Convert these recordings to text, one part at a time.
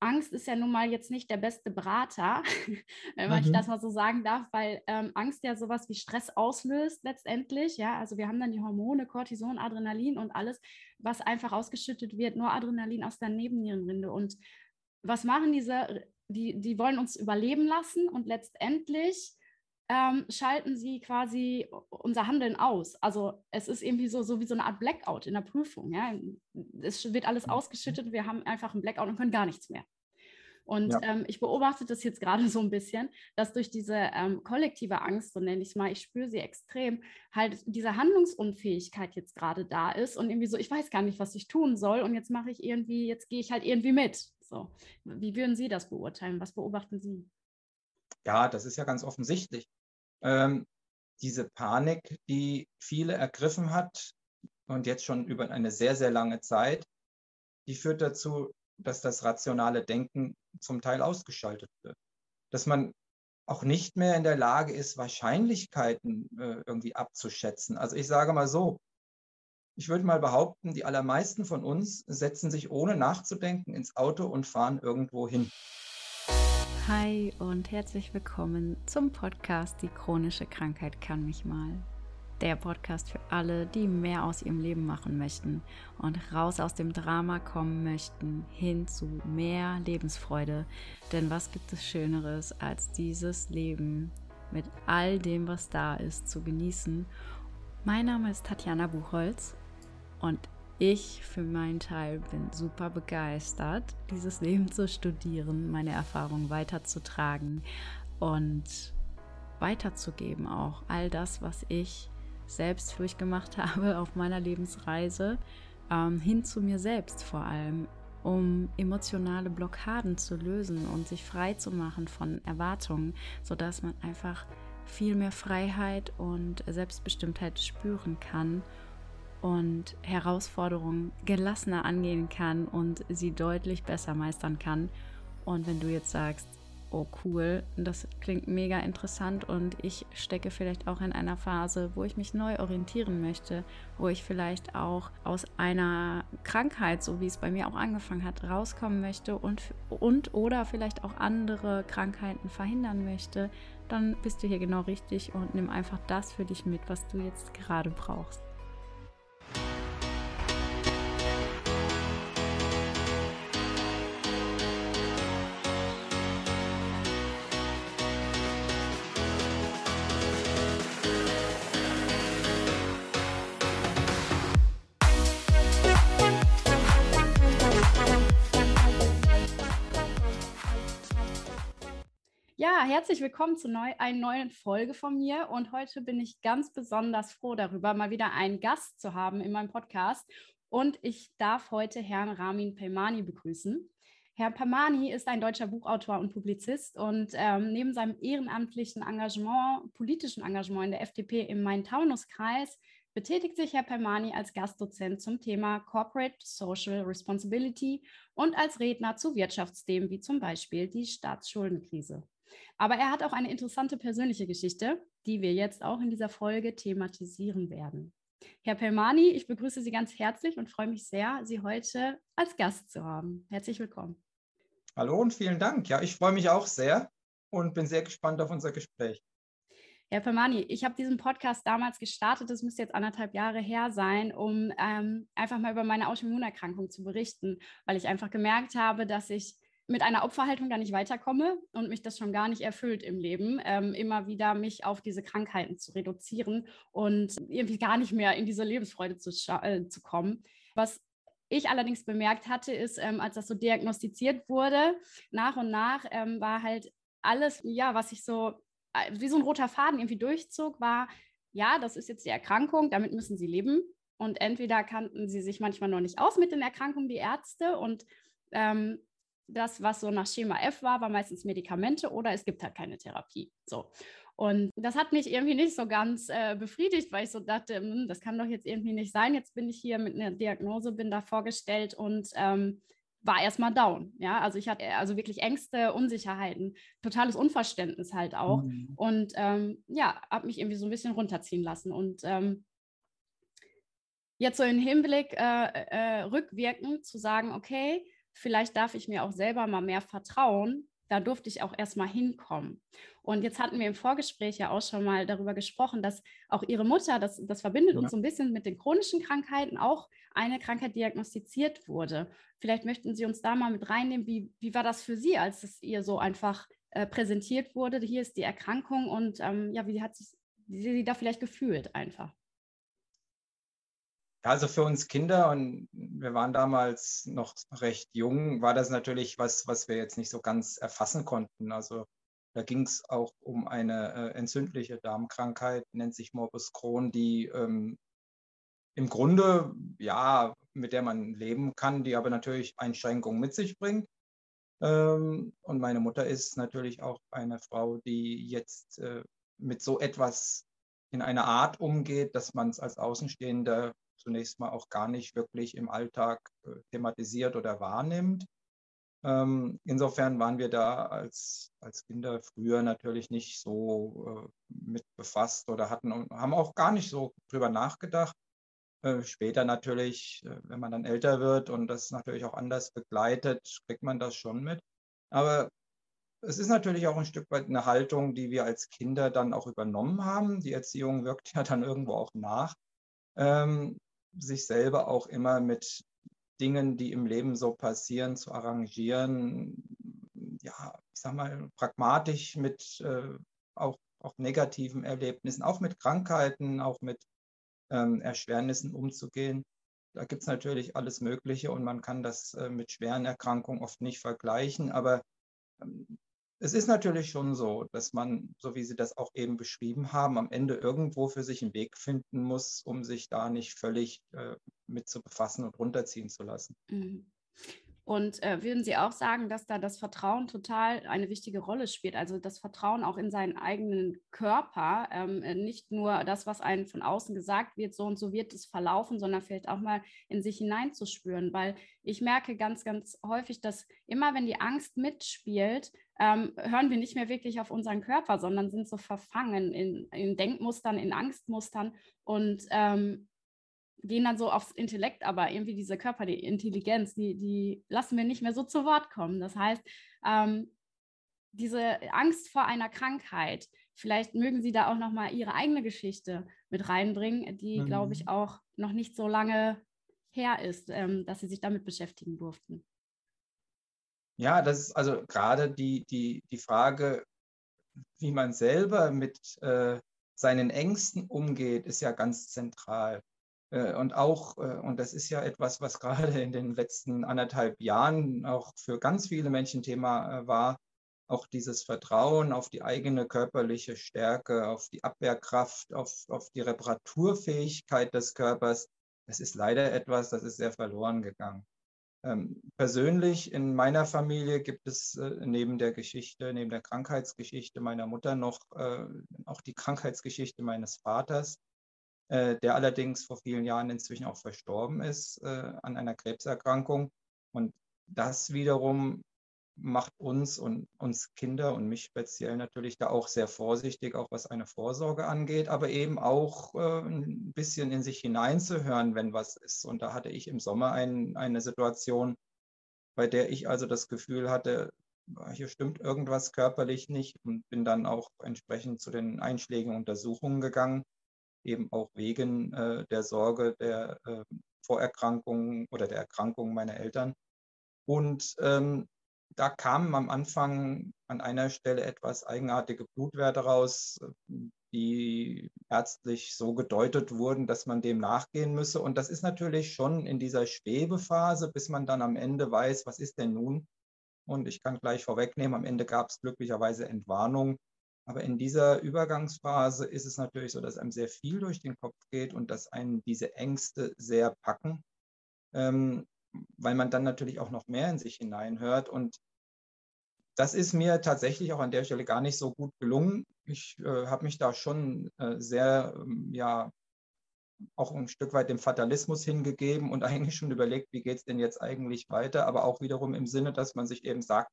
Angst ist ja nun mal jetzt nicht der beste Berater, wenn man mhm. das mal so sagen darf, weil ähm, Angst ja sowas wie Stress auslöst letztendlich. Ja, also wir haben dann die Hormone, Cortison, Adrenalin und alles, was einfach ausgeschüttet wird, nur Adrenalin aus der Nebennierenrinde. Und was machen diese? Die, die wollen uns überleben lassen und letztendlich ähm, schalten sie quasi unser Handeln aus. Also es ist irgendwie so, so wie so eine Art Blackout in der Prüfung. Ja? Es wird alles mhm. ausgeschüttet, wir haben einfach einen Blackout und können gar nichts mehr. Und ja. ähm, ich beobachte das jetzt gerade so ein bisschen, dass durch diese ähm, kollektive Angst, so nenne ich es mal, ich spüre sie extrem, halt diese Handlungsunfähigkeit jetzt gerade da ist und irgendwie so, ich weiß gar nicht, was ich tun soll und jetzt mache ich irgendwie, jetzt gehe ich halt irgendwie mit. So, wie würden Sie das beurteilen? Was beobachten Sie? Ja, das ist ja ganz offensichtlich. Ähm, diese Panik, die viele ergriffen hat und jetzt schon über eine sehr, sehr lange Zeit, die führt dazu, dass das rationale Denken zum Teil ausgeschaltet wird. Dass man auch nicht mehr in der Lage ist, Wahrscheinlichkeiten äh, irgendwie abzuschätzen. Also ich sage mal so, ich würde mal behaupten, die allermeisten von uns setzen sich ohne nachzudenken ins Auto und fahren irgendwo hin. Hi und herzlich willkommen zum Podcast Die chronische Krankheit kann mich mal der Podcast für alle, die mehr aus ihrem Leben machen möchten und raus aus dem Drama kommen möchten, hin zu mehr Lebensfreude. Denn was gibt es Schöneres, als dieses Leben mit all dem, was da ist, zu genießen? Mein Name ist Tatjana Buchholz und ich für meinen Teil bin super begeistert, dieses Leben zu studieren, meine Erfahrungen weiterzutragen und weiterzugeben auch all das, was ich selbst durchgemacht habe auf meiner Lebensreise, ähm, hin zu mir selbst vor allem, um emotionale Blockaden zu lösen und sich frei zu machen von Erwartungen, sodass man einfach viel mehr Freiheit und Selbstbestimmtheit spüren kann und Herausforderungen gelassener angehen kann und sie deutlich besser meistern kann. Und wenn du jetzt sagst, oh cool, das klingt mega interessant und ich stecke vielleicht auch in einer Phase, wo ich mich neu orientieren möchte, wo ich vielleicht auch aus einer Krankheit, so wie es bei mir auch angefangen hat, rauskommen möchte und, und oder vielleicht auch andere Krankheiten verhindern möchte, dann bist du hier genau richtig und nimm einfach das für dich mit, was du jetzt gerade brauchst. Herzlich willkommen zu neu, einer neuen Folge von mir. Und heute bin ich ganz besonders froh darüber, mal wieder einen Gast zu haben in meinem Podcast. Und ich darf heute Herrn Ramin Pelmani begrüßen. Herr Pamani ist ein deutscher Buchautor und Publizist und ähm, neben seinem ehrenamtlichen Engagement, politischen Engagement in der FDP im Main-Taunus-Kreis betätigt sich Herr Permani als Gastdozent zum Thema Corporate Social Responsibility und als Redner zu Wirtschaftsthemen wie zum Beispiel die Staatsschuldenkrise. Aber er hat auch eine interessante persönliche Geschichte, die wir jetzt auch in dieser Folge thematisieren werden. Herr Pelmani, ich begrüße Sie ganz herzlich und freue mich sehr, Sie heute als Gast zu haben. Herzlich willkommen. Hallo und vielen Dank. Ja, ich freue mich auch sehr und bin sehr gespannt auf unser Gespräch. Herr Pelmani, ich habe diesen Podcast damals gestartet, das müsste jetzt anderthalb Jahre her sein, um ähm, einfach mal über meine Autoimmunerkrankung zu berichten, weil ich einfach gemerkt habe, dass ich mit einer Opferhaltung da nicht weiterkomme und mich das schon gar nicht erfüllt im Leben, ähm, immer wieder mich auf diese Krankheiten zu reduzieren und irgendwie gar nicht mehr in diese Lebensfreude zu, äh, zu kommen. Was ich allerdings bemerkt hatte, ist, ähm, als das so diagnostiziert wurde, nach und nach ähm, war halt alles, ja, was ich so äh, wie so ein roter Faden irgendwie durchzog, war, ja, das ist jetzt die Erkrankung, damit müssen sie leben. Und entweder kannten sie sich manchmal noch nicht aus mit den Erkrankungen, die Ärzte, und ähm, das, was so nach Schema F war, war meistens Medikamente oder es gibt halt keine Therapie. So. Und das hat mich irgendwie nicht so ganz äh, befriedigt, weil ich so dachte, hm, das kann doch jetzt irgendwie nicht sein. Jetzt bin ich hier mit einer Diagnose, bin da vorgestellt und ähm, war erstmal down. Ja, also ich hatte also wirklich Ängste, Unsicherheiten, totales Unverständnis halt auch. Mhm. Und ähm, ja, habe mich irgendwie so ein bisschen runterziehen lassen. Und ähm, jetzt so im Hinblick äh, äh, rückwirkend zu sagen, okay, vielleicht darf ich mir auch selber mal mehr vertrauen. Da durfte ich auch erst mal hinkommen. Und jetzt hatten wir im Vorgespräch ja auch schon mal darüber gesprochen, dass auch Ihre Mutter, das, das verbindet ja. uns so ein bisschen mit den chronischen Krankheiten, auch eine Krankheit diagnostiziert wurde. Vielleicht möchten Sie uns da mal mit reinnehmen. Wie, wie war das für Sie, als es ihr so einfach äh, präsentiert wurde? Hier ist die Erkrankung und ähm, ja, wie hat sich wie sie da vielleicht gefühlt einfach? Also für uns Kinder und wir waren damals noch recht jung, war das natürlich was, was wir jetzt nicht so ganz erfassen konnten. Also da ging es auch um eine äh, entzündliche Darmkrankheit, nennt sich Morbus Crohn, die ähm, im Grunde, ja, mit der man leben kann, die aber natürlich Einschränkungen mit sich bringt. Ähm, und meine Mutter ist natürlich auch eine Frau, die jetzt äh, mit so etwas in einer Art umgeht, dass man es als Außenstehender zunächst mal auch gar nicht wirklich im Alltag äh, thematisiert oder wahrnimmt. Ähm, insofern waren wir da als, als Kinder früher natürlich nicht so äh, mit befasst oder hatten haben auch gar nicht so drüber nachgedacht. Äh, später natürlich, wenn man dann älter wird und das natürlich auch anders begleitet, kriegt man das schon mit. Aber es ist natürlich auch ein Stück weit eine Haltung, die wir als Kinder dann auch übernommen haben. Die Erziehung wirkt ja dann irgendwo auch nach. Ähm, sich selber auch immer mit Dingen, die im Leben so passieren, zu arrangieren. Ja, ich sag mal, pragmatisch mit äh, auch, auch negativen Erlebnissen, auch mit Krankheiten, auch mit ähm, Erschwernissen umzugehen. Da gibt es natürlich alles Mögliche und man kann das äh, mit schweren Erkrankungen oft nicht vergleichen. Aber ähm, es ist natürlich schon so, dass man, so wie Sie das auch eben beschrieben haben, am Ende irgendwo für sich einen Weg finden muss, um sich da nicht völlig äh, mit zu befassen und runterziehen zu lassen. Mhm. Und äh, würden Sie auch sagen, dass da das Vertrauen total eine wichtige Rolle spielt? Also das Vertrauen auch in seinen eigenen Körper, ähm, äh, nicht nur das, was einem von außen gesagt wird, so und so wird es verlaufen, sondern vielleicht auch mal in sich hineinzuspüren. Weil ich merke ganz, ganz häufig, dass immer, wenn die Angst mitspielt, ähm, hören wir nicht mehr wirklich auf unseren Körper, sondern sind so verfangen in, in Denkmustern, in Angstmustern. Und ähm, gehen dann so aufs Intellekt, aber irgendwie diese Körper, die Intelligenz, die, die lassen wir nicht mehr so zu Wort kommen. Das heißt, ähm, diese Angst vor einer Krankheit, vielleicht mögen Sie da auch noch mal Ihre eigene Geschichte mit reinbringen, die, mhm. glaube ich, auch noch nicht so lange her ist, ähm, dass Sie sich damit beschäftigen durften. Ja, das ist also gerade die, die, die Frage, wie man selber mit äh, seinen Ängsten umgeht, ist ja ganz zentral. Äh, und auch, äh, und das ist ja etwas, was gerade in den letzten anderthalb Jahren auch für ganz viele Menschen Thema äh, war, auch dieses Vertrauen auf die eigene körperliche Stärke, auf die Abwehrkraft, auf, auf die Reparaturfähigkeit des Körpers, das ist leider etwas, das ist sehr verloren gegangen. Ähm, persönlich in meiner Familie gibt es neben der Geschichte, neben der Krankheitsgeschichte meiner Mutter noch auch die Krankheitsgeschichte meines Vaters. Äh, der allerdings vor vielen Jahren inzwischen auch verstorben ist äh, an einer Krebserkrankung. Und das wiederum macht uns und uns Kinder und mich speziell natürlich da auch sehr vorsichtig, auch was eine Vorsorge angeht, aber eben auch äh, ein bisschen in sich hineinzuhören, wenn was ist. Und da hatte ich im Sommer ein, eine Situation, bei der ich also das Gefühl hatte, hier stimmt irgendwas körperlich nicht und bin dann auch entsprechend zu den einschlägigen Untersuchungen gegangen eben auch wegen äh, der Sorge der äh, Vorerkrankungen oder der Erkrankungen meiner Eltern. Und ähm, da kamen am Anfang an einer Stelle etwas eigenartige Blutwerte raus, die ärztlich so gedeutet wurden, dass man dem nachgehen müsse. Und das ist natürlich schon in dieser Schwebephase, bis man dann am Ende weiß, was ist denn nun? Und ich kann gleich vorwegnehmen, am Ende gab es glücklicherweise Entwarnung. Aber in dieser Übergangsphase ist es natürlich so, dass einem sehr viel durch den Kopf geht und dass einen diese Ängste sehr packen, ähm, weil man dann natürlich auch noch mehr in sich hineinhört. Und das ist mir tatsächlich auch an der Stelle gar nicht so gut gelungen. Ich äh, habe mich da schon äh, sehr, ähm, ja, auch ein Stück weit dem Fatalismus hingegeben und eigentlich schon überlegt, wie geht es denn jetzt eigentlich weiter, aber auch wiederum im Sinne, dass man sich eben sagt,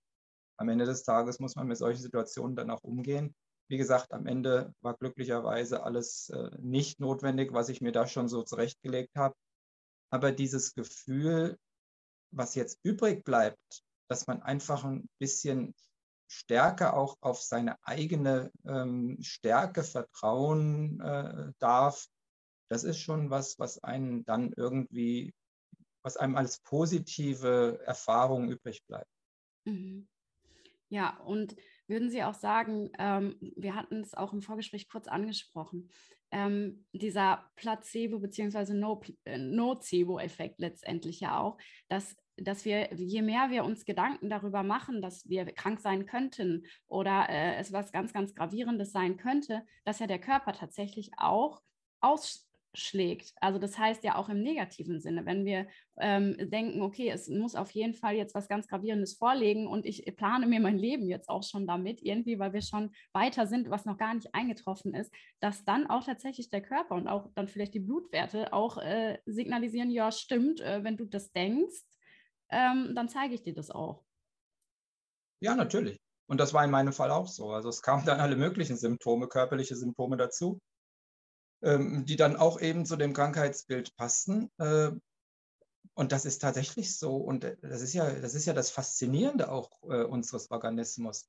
am Ende des Tages muss man mit solchen Situationen dann auch umgehen. Wie gesagt, am Ende war glücklicherweise alles äh, nicht notwendig, was ich mir da schon so zurechtgelegt habe. Aber dieses Gefühl, was jetzt übrig bleibt, dass man einfach ein bisschen stärker auch auf seine eigene ähm, Stärke vertrauen äh, darf, das ist schon was, was einen dann irgendwie, was einem als positive Erfahrung übrig bleibt. Mhm. Ja, und würden Sie auch sagen, ähm, wir hatten es auch im Vorgespräch kurz angesprochen, ähm, dieser Placebo- bzw. Äh, Nocebo-Effekt letztendlich ja auch, dass, dass wir, je mehr wir uns Gedanken darüber machen, dass wir krank sein könnten oder äh, es was ganz, ganz Gravierendes sein könnte, dass ja der Körper tatsächlich auch aus, schlägt. Also das heißt ja auch im negativen Sinne, wenn wir ähm, denken, okay, es muss auf jeden Fall jetzt was ganz Gravierendes vorlegen und ich plane mir mein Leben jetzt auch schon damit, irgendwie, weil wir schon weiter sind, was noch gar nicht eingetroffen ist, dass dann auch tatsächlich der Körper und auch dann vielleicht die Blutwerte auch äh, signalisieren, ja, stimmt, äh, wenn du das denkst, ähm, dann zeige ich dir das auch. Ja, natürlich. Und das war in meinem Fall auch so. Also es kamen dann alle möglichen Symptome, körperliche Symptome dazu die dann auch eben zu dem Krankheitsbild passten. Äh, und das ist tatsächlich so. Und äh, das ist ja das, ist ja das Faszinierende auch äh, unseres Organismus,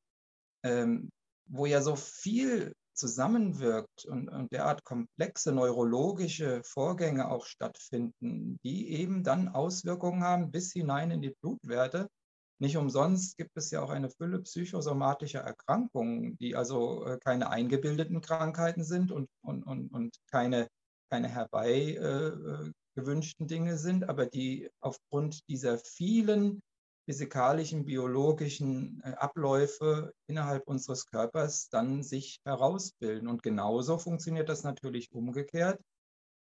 ähm, wo ja so viel zusammenwirkt und, und derart komplexe neurologische Vorgänge auch stattfinden, die eben dann Auswirkungen haben bis hinein in die Blutwerte nicht umsonst gibt es ja auch eine Fülle psychosomatischer Erkrankungen, die also äh, keine eingebildeten Krankheiten sind und, und, und, und keine, keine herbei äh, Dinge sind, aber die aufgrund dieser vielen physikalischen, biologischen äh, Abläufe innerhalb unseres Körpers dann sich herausbilden. Und genauso funktioniert das natürlich umgekehrt.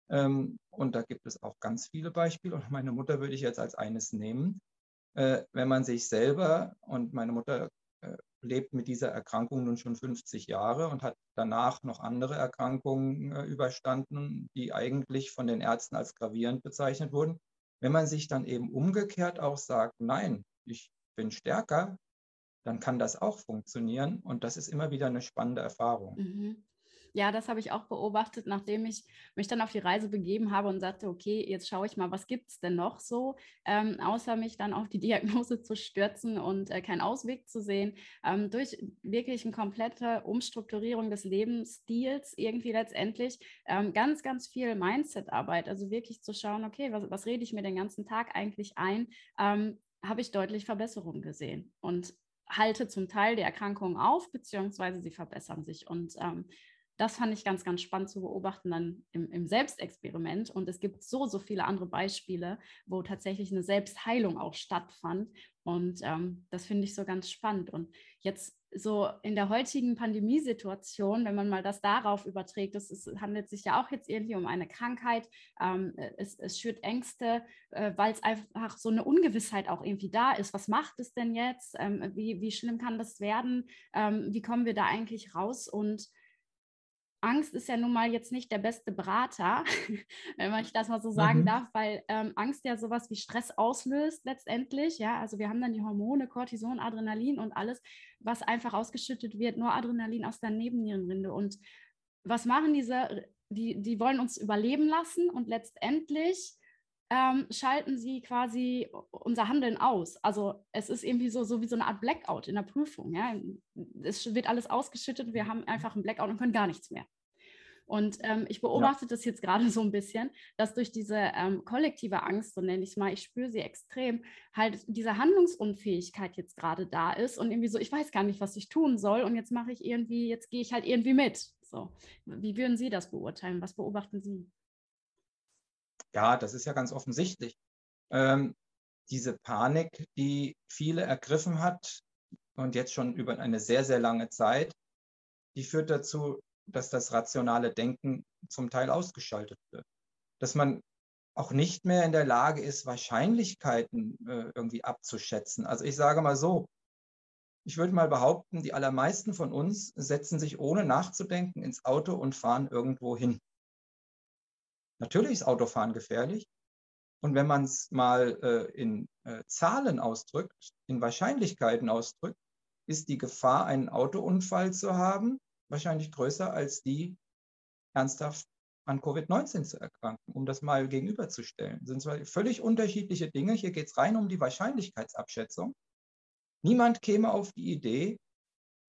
Ähm, und da gibt es auch ganz viele Beispiele. Und meine Mutter würde ich jetzt als eines nehmen äh, wenn man sich selber, und meine Mutter äh, lebt mit dieser Erkrankung nun schon 50 Jahre und hat danach noch andere Erkrankungen äh, überstanden, die eigentlich von den Ärzten als gravierend bezeichnet wurden. Wenn man sich dann eben umgekehrt auch sagt, nein, ich bin stärker, dann kann das auch funktionieren. Und das ist immer wieder eine spannende Erfahrung. Mhm. Ja, das habe ich auch beobachtet, nachdem ich mich dann auf die Reise begeben habe und sagte, okay, jetzt schaue ich mal, was gibt es denn noch so, ähm, außer mich dann auf die Diagnose zu stürzen und äh, keinen Ausweg zu sehen. Ähm, durch wirklich eine komplette Umstrukturierung des Lebensstils irgendwie letztendlich ähm, ganz, ganz viel Mindset-Arbeit, also wirklich zu schauen, okay, was, was rede ich mir den ganzen Tag eigentlich ein, ähm, habe ich deutlich Verbesserungen gesehen und halte zum Teil die Erkrankungen auf, beziehungsweise sie verbessern sich. Und ähm, das fand ich ganz, ganz spannend zu beobachten dann im, im, Selbstexperiment. Und es gibt so, so viele andere Beispiele, wo tatsächlich eine Selbstheilung auch stattfand. Und ähm, das finde ich so ganz spannend. Und jetzt so in der heutigen Pandemiesituation, wenn man mal das darauf überträgt, es, handelt sich ja auch jetzt irgendwie um eine Krankheit, ähm, es, es, schürt Ängste, äh, weil es einfach so eine Ungewissheit auch irgendwie da ist. Was macht es denn jetzt? Ähm, wie, wie schlimm kann das werden? Ähm, wie kommen wir da eigentlich raus? Und Angst ist ja nun mal jetzt nicht der beste Berater, wenn ich das mal so sagen mhm. darf, weil ähm, Angst ja sowas wie Stress auslöst letztendlich. Ja, also wir haben dann die Hormone, Cortison, Adrenalin und alles, was einfach ausgeschüttet wird, nur Adrenalin aus der Nebennierenrinde. Und was machen diese? Die, die wollen uns überleben lassen und letztendlich ähm, schalten sie quasi unser Handeln aus. Also es ist irgendwie so, so wie so eine Art Blackout in der Prüfung. Ja? Es wird alles ausgeschüttet, wir haben einfach einen Blackout und können gar nichts mehr. Und ähm, ich beobachte ja. das jetzt gerade so ein bisschen, dass durch diese ähm, kollektive Angst, so nenne ich es mal, ich spüre sie extrem, halt diese Handlungsunfähigkeit jetzt gerade da ist und irgendwie so, ich weiß gar nicht, was ich tun soll und jetzt mache ich irgendwie, jetzt gehe ich halt irgendwie mit. So, wie würden Sie das beurteilen? Was beobachten Sie? Ja, das ist ja ganz offensichtlich. Ähm, diese Panik, die viele ergriffen hat und jetzt schon über eine sehr, sehr lange Zeit, die führt dazu, dass das rationale Denken zum Teil ausgeschaltet wird. Dass man auch nicht mehr in der Lage ist, Wahrscheinlichkeiten äh, irgendwie abzuschätzen. Also ich sage mal so, ich würde mal behaupten, die allermeisten von uns setzen sich ohne nachzudenken ins Auto und fahren irgendwo hin. Natürlich ist Autofahren gefährlich. Und wenn man es mal äh, in äh, Zahlen ausdrückt, in Wahrscheinlichkeiten ausdrückt, ist die Gefahr, einen Autounfall zu haben, wahrscheinlich größer als die, ernsthaft an Covid-19 zu erkranken, um das mal gegenüberzustellen. Das sind zwei völlig unterschiedliche Dinge. Hier geht es rein um die Wahrscheinlichkeitsabschätzung. Niemand käme auf die Idee,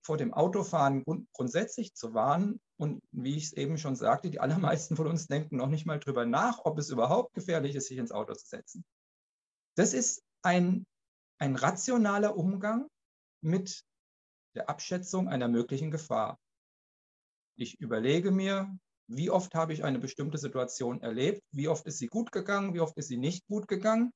vor dem Autofahren grundsätzlich zu warnen. Und wie ich es eben schon sagte, die allermeisten von uns denken noch nicht mal drüber nach, ob es überhaupt gefährlich ist, sich ins Auto zu setzen. Das ist ein, ein rationaler Umgang mit der Abschätzung einer möglichen Gefahr. Ich überlege mir, wie oft habe ich eine bestimmte Situation erlebt, wie oft ist sie gut gegangen, wie oft ist sie nicht gut gegangen.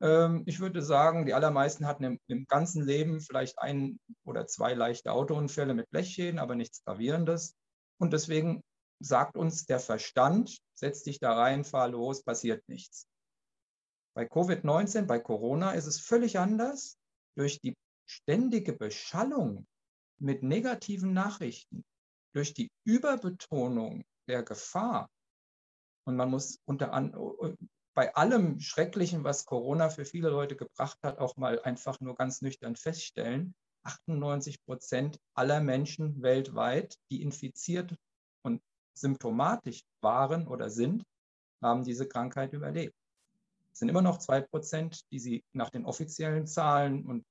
Ähm, ich würde sagen, die allermeisten hatten im, im, ganzen Leben vielleicht ein oder zwei leichte Autounfälle mit Blechschäden, aber nichts Gravierendes. Und deswegen sagt uns der Verstand, setz dich da rein, fahr los, passiert nichts. Bei Covid-19, bei Corona ist es völlig anders. Durch die ständige Beschallung mit negativen Nachrichten, durch die Überbetonung der Gefahr, und man muss unter an, bei allem Schrecklichen, was Corona für viele Leute gebracht hat, auch mal einfach nur ganz nüchtern feststellen, 98 Prozent aller Menschen weltweit, die infiziert und symptomatisch waren oder sind, haben diese Krankheit überlebt. Es sind immer noch zwei Prozent, die sie nach den offiziellen Zahlen und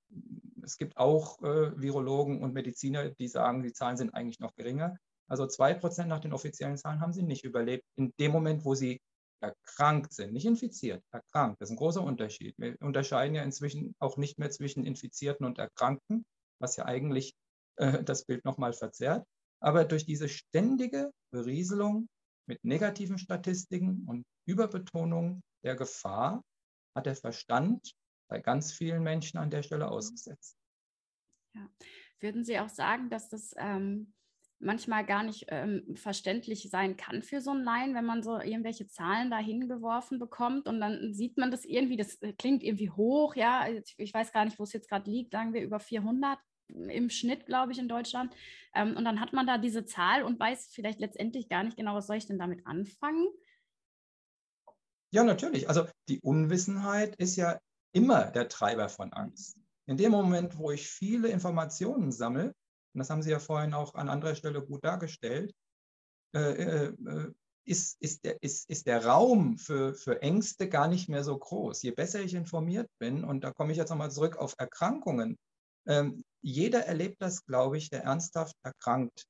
es gibt auch äh, Virologen und Mediziner, die sagen, die Zahlen sind eigentlich noch geringer. Also zwei Prozent nach den offiziellen Zahlen haben sie nicht überlebt. In dem Moment, wo sie erkrankt sind, nicht infiziert, erkrankt. Das ist ein großer Unterschied. Wir unterscheiden ja inzwischen auch nicht mehr zwischen Infizierten und Erkrankten, was ja eigentlich äh, das Bild nochmal verzerrt. Aber durch diese ständige Berieselung mit negativen Statistiken und Überbetonung der Gefahr hat der Verstand bei ganz vielen Menschen an der Stelle ausgesetzt. Ja. Würden Sie auch sagen, dass das ähm, manchmal gar nicht ähm, verständlich sein kann für so ein Laien, wenn man so irgendwelche Zahlen da hingeworfen bekommt und dann sieht man das irgendwie, das klingt irgendwie hoch, ja, ich weiß gar nicht, wo es jetzt gerade liegt, sagen wir über 400 im Schnitt, glaube ich, in Deutschland. Ähm, und dann hat man da diese Zahl und weiß vielleicht letztendlich gar nicht genau, was soll ich denn damit anfangen? Ja, natürlich. Also die Unwissenheit ist ja immer der Treiber von Angst. In dem Moment, wo ich viele Informationen sammle, und das haben Sie ja vorhin auch an anderer Stelle gut dargestellt, äh, äh, ist, ist, der, ist, ist der Raum für, für Ängste gar nicht mehr so groß. Je besser ich informiert bin, und da komme ich jetzt nochmal zurück auf Erkrankungen, ähm, jeder erlebt das, glaube ich, der ernsthaft erkrankt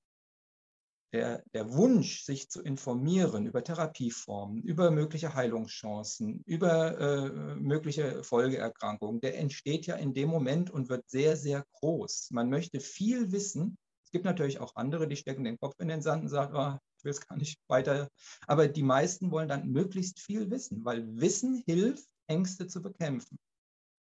der, der Wunsch, sich zu informieren über Therapieformen, über mögliche Heilungschancen, über äh, mögliche Folgeerkrankungen, der entsteht ja in dem Moment und wird sehr, sehr groß. Man möchte viel wissen. Es gibt natürlich auch andere, die stecken den Kopf in den Sand und sagen, oh, ich will es gar nicht weiter. Aber die meisten wollen dann möglichst viel wissen, weil Wissen hilft, Ängste zu bekämpfen.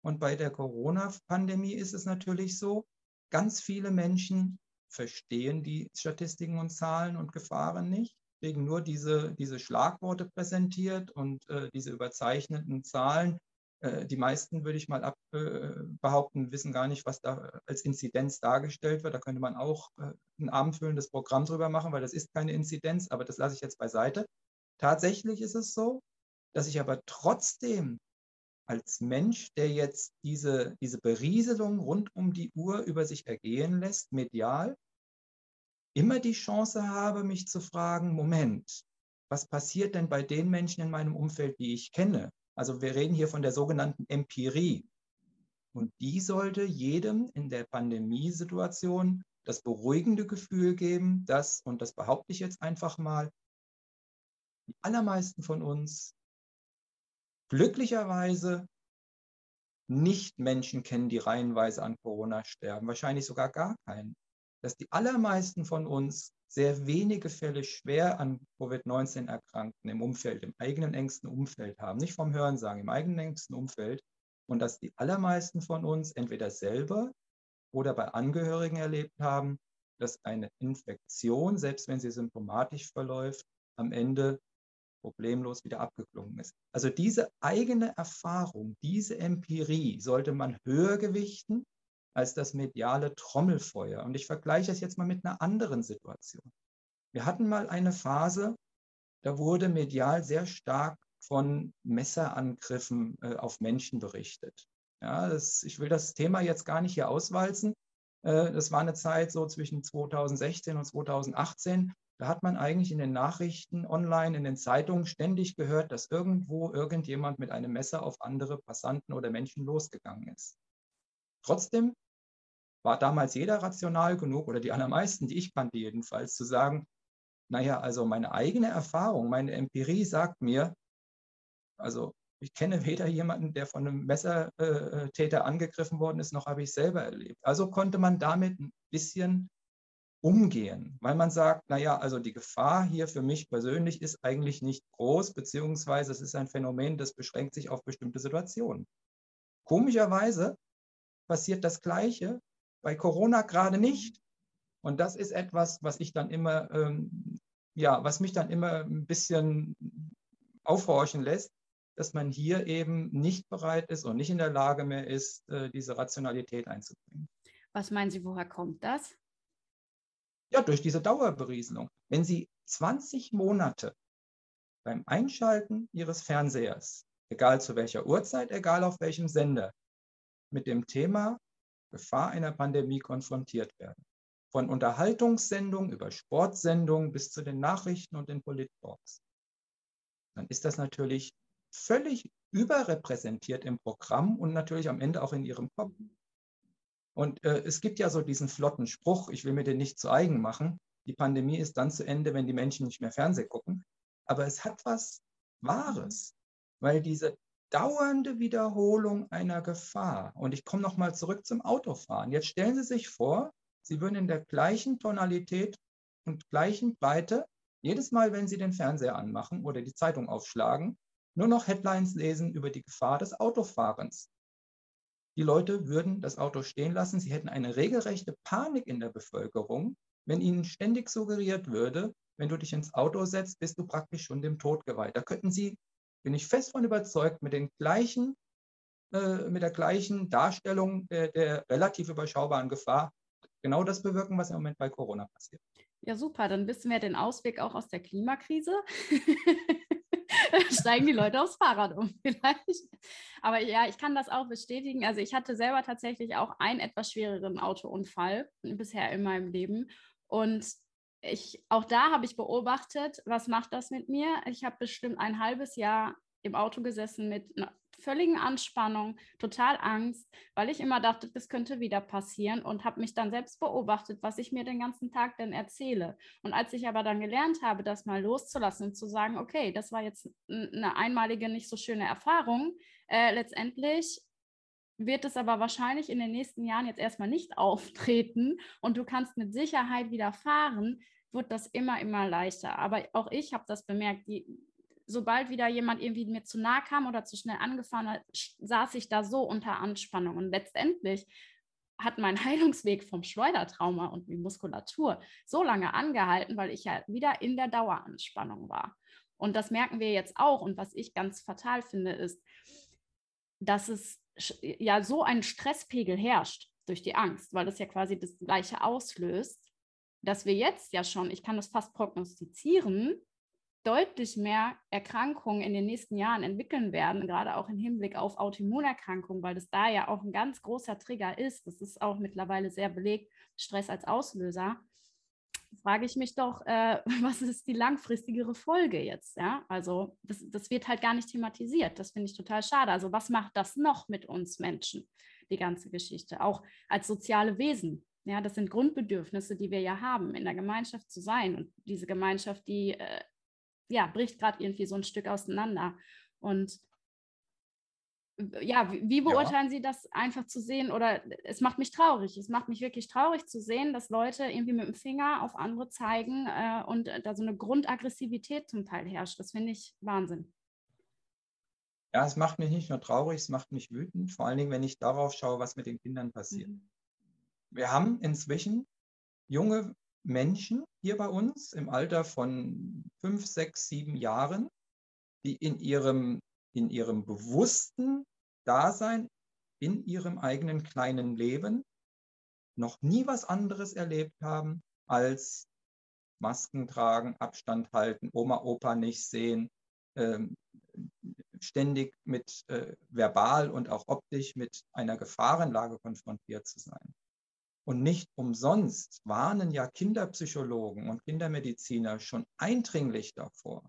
Und bei der Corona-Pandemie ist es natürlich so, ganz viele Menschen verstehen die Statistiken und Zahlen und Gefahren nicht, kriegen nur diese, diese Schlagworte präsentiert und äh, diese überzeichneten Zahlen. Äh, die meisten, würde ich mal ab, äh, behaupten, wissen gar nicht, was da als Inzidenz dargestellt wird. Da könnte man auch äh, ein abendfüllendes Programm drüber machen, weil das ist keine Inzidenz, aber das lasse ich jetzt beiseite. Tatsächlich ist es so, dass ich aber trotzdem als Mensch, der jetzt diese, diese Berieselung rund um die Uhr über sich ergehen lässt, medial, immer die Chance habe, mich zu fragen, Moment, was passiert denn bei den Menschen in meinem Umfeld, die ich kenne? Also wir reden hier von der sogenannten Empirie. Und die sollte jedem in der Pandemiesituation das beruhigende Gefühl geben, dass, und das behaupte ich jetzt einfach mal, die allermeisten von uns glücklicherweise nicht Menschen kennen, die reihenweise an Corona sterben, wahrscheinlich sogar gar keinen. Dass die allermeisten von uns sehr wenige Fälle schwer an Covid-19 erkrankten im Umfeld, im eigenen engsten Umfeld haben, nicht vom Hörensagen, im eigenen engsten Umfeld. Und dass die allermeisten von uns entweder selber oder bei Angehörigen erlebt haben, dass eine Infektion, selbst wenn sie symptomatisch verläuft, am Ende problemlos wieder abgeklungen ist. Also diese eigene Erfahrung, diese Empirie sollte man höher gewichten als das mediale Trommelfeuer. Und ich vergleiche es jetzt mal mit einer anderen Situation. Wir hatten mal eine Phase, da wurde medial sehr stark von Messerangriffen äh, auf Menschen berichtet. Ja, das, ich will das Thema jetzt gar nicht hier auswalzen. Äh, das war eine Zeit so zwischen 2016 und 2018, Da hat man eigentlich in den Nachrichten online, in den Zeitungen ständig gehört, dass irgendwo irgendjemand mit einem Messer auf andere Passanten oder Menschen losgegangen ist. Trotzdem war damals jeder rational genug oder die allermeisten, die ich kannte jedenfalls, zu sagen, naja, also meine eigene Erfahrung, meine Empirie sagt mir, also ich kenne weder jemanden, der von einem Messertäter angegriffen worden ist, noch habe ich selber erlebt. Also konnte man damit ein bisschen umgehen, weil man sagt, naja, also die Gefahr hier für mich persönlich ist eigentlich nicht groß, beziehungsweise es ist ein Phänomen, das beschränkt sich auf bestimmte Situationen. Komischerweise passiert das Gleiche bei Corona gerade nicht. Und das ist etwas, was ich dann immer, ähm, ja, was mich dann immer ein bisschen aufhorchen lässt, dass man hier eben nicht bereit ist und nicht in der Lage mehr ist, äh, diese Rationalität einzubringen. Was meinen Sie, woher kommt das? Ja, durch diese Dauerberieselung. Wenn Sie 20 Monate beim Einschalten Ihres Fernsehers, egal zu welcher Uhrzeit, egal auf welchem Sender, mit dem Thema Gefahr einer Pandemie konfrontiert werden. Von Unterhaltungssendungen über Sportsendungen bis zu den Nachrichten und den Polittalks. Dann ist das natürlich völlig überrepräsentiert im Programm und natürlich am Ende auch in Ihrem Kopf. Und äh, es gibt ja so diesen flotten Spruch, ich will mir den nicht zu eigen machen, die Pandemie ist dann zu Ende, wenn die Menschen nicht mehr Fernsehen gucken. Aber es hat was Wahres, weil diese dauernde Wiederholung einer Gefahr, und ich komme nochmal zurück zum Autofahren. Jetzt stellen Sie sich vor, Sie würden in der gleichen Tonalität und gleichen Breite jedes Mal, wenn Sie den Fernseher anmachen oder die Zeitung aufschlagen, nur noch Headlines lesen über die Gefahr des Autofahrens. Die Leute würden das Auto stehen lassen. Sie hätten eine regelrechte Panik in der Bevölkerung, wenn ihnen ständig suggeriert würde, wenn du dich ins Auto setzt, bist du praktisch schon dem Tod geweiht. Da könnten Sie, bin ich fest von überzeugt, mit den gleichen, äh, mit der gleichen Darstellung der, der relativ überschaubaren Gefahr genau das bewirken, was im Moment bei Corona passiert. Ja, super. Dann wissen wir den Ausweg auch aus der Klimakrise. steigen die Leute aufs Fahrrad um vielleicht. Aber ja, ich kann das auch bestätigen. Also ich hatte selber tatsächlich auch einen etwas schwereren Autounfall bisher in meinem Leben. Und ich, auch da habe ich beobachtet, was macht das mit mir? Ich habe bestimmt ein halbes Jahr im Auto gesessen mit völligen Anspannung, total Angst, weil ich immer dachte, das könnte wieder passieren und habe mich dann selbst beobachtet, was ich mir den ganzen Tag denn erzähle. Und als ich aber dann gelernt habe, das mal loszulassen und zu sagen, okay, das war jetzt eine einmalige, nicht so schöne Erfahrung, äh, letztendlich wird es aber wahrscheinlich in den nächsten Jahren jetzt erstmal nicht auftreten und du kannst mit Sicherheit wieder fahren, wird das immer, immer leichter. Aber auch ich habe das bemerkt, die, sobald wieder jemand irgendwie mir zu nahe kam oder zu schnell angefahren hat, saß ich da so unter Anspannung. Und letztendlich hat mein Heilungsweg vom Schleudertrauma und die Muskulatur so lange angehalten, weil ich ja wieder in der Daueranspannung war. Und das merken wir jetzt auch. Und was ich ganz fatal finde, ist, dass es ja so ein Stresspegel herrscht durch die Angst, weil das ja quasi das Gleiche auslöst, dass wir jetzt ja schon, ich kann das fast prognostizieren, deutlich mehr Erkrankungen in den nächsten Jahren entwickeln werden, gerade auch im Hinblick auf Autoimmunerkrankungen, weil das da ja auch ein ganz großer Trigger ist. Das ist auch mittlerweile sehr belegt, Stress als Auslöser. Frage ich mich doch, äh, was ist die langfristigere Folge jetzt? Ja? Also das, das wird halt gar nicht thematisiert. Das finde ich total schade. Also was macht das noch mit uns Menschen, die ganze Geschichte? Auch als soziale Wesen. Ja, das sind Grundbedürfnisse, die wir ja haben, in der Gemeinschaft zu sein. Und diese Gemeinschaft, die äh, ja, bricht gerade irgendwie so ein Stück auseinander. Und ja, wie, wie beurteilen ja. Sie das einfach zu sehen? Oder es macht mich traurig. Es macht mich wirklich traurig zu sehen, dass Leute irgendwie mit dem Finger auf andere zeigen äh, und da so eine Grundaggressivität zum Teil herrscht. Das finde ich Wahnsinn. Ja, es macht mich nicht nur traurig, es macht mich wütend, vor allen Dingen, wenn ich darauf schaue, was mit den Kindern passiert. Mhm. Wir haben inzwischen junge Menschen hier bei uns im Alter von fünf, sechs, sieben Jahren, die in ihrem, in ihrem bewussten Dasein, in ihrem eigenen kleinen Leben noch nie was anderes erlebt haben als Masken tragen, Abstand halten, Oma, Opa nicht sehen, ähm, ständig mit äh, verbal und auch optisch mit einer Gefahrenlage konfrontiert zu sein. Und nicht umsonst warnen ja Kinderpsychologen und Kindermediziner schon eindringlich davor.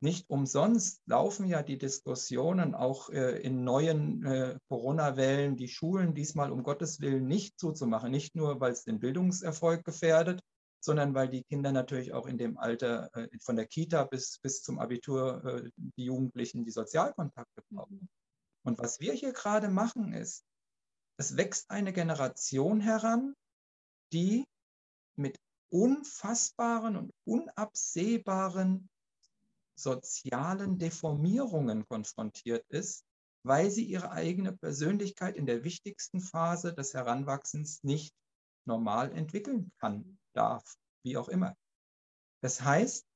Nicht umsonst laufen ja die Diskussionen auch äh, in neuen äh, Corona-Wellen, die Schulen diesmal um Gottes Willen nicht zuzumachen. Nicht nur, weil es den Bildungserfolg gefährdet, sondern weil die Kinder natürlich auch in dem Alter äh, von der Kita bis, bis zum Abitur äh, die Jugendlichen die Sozialkontakte brauchen. Mhm. Und was wir hier gerade machen ist, es wächst eine Generation heran, die mit unfassbaren und unabsehbaren sozialen Deformierungen konfrontiert ist, weil sie ihre eigene Persönlichkeit in der wichtigsten Phase des Heranwachsens nicht normal entwickeln kann, darf, wie auch immer. Das heißt,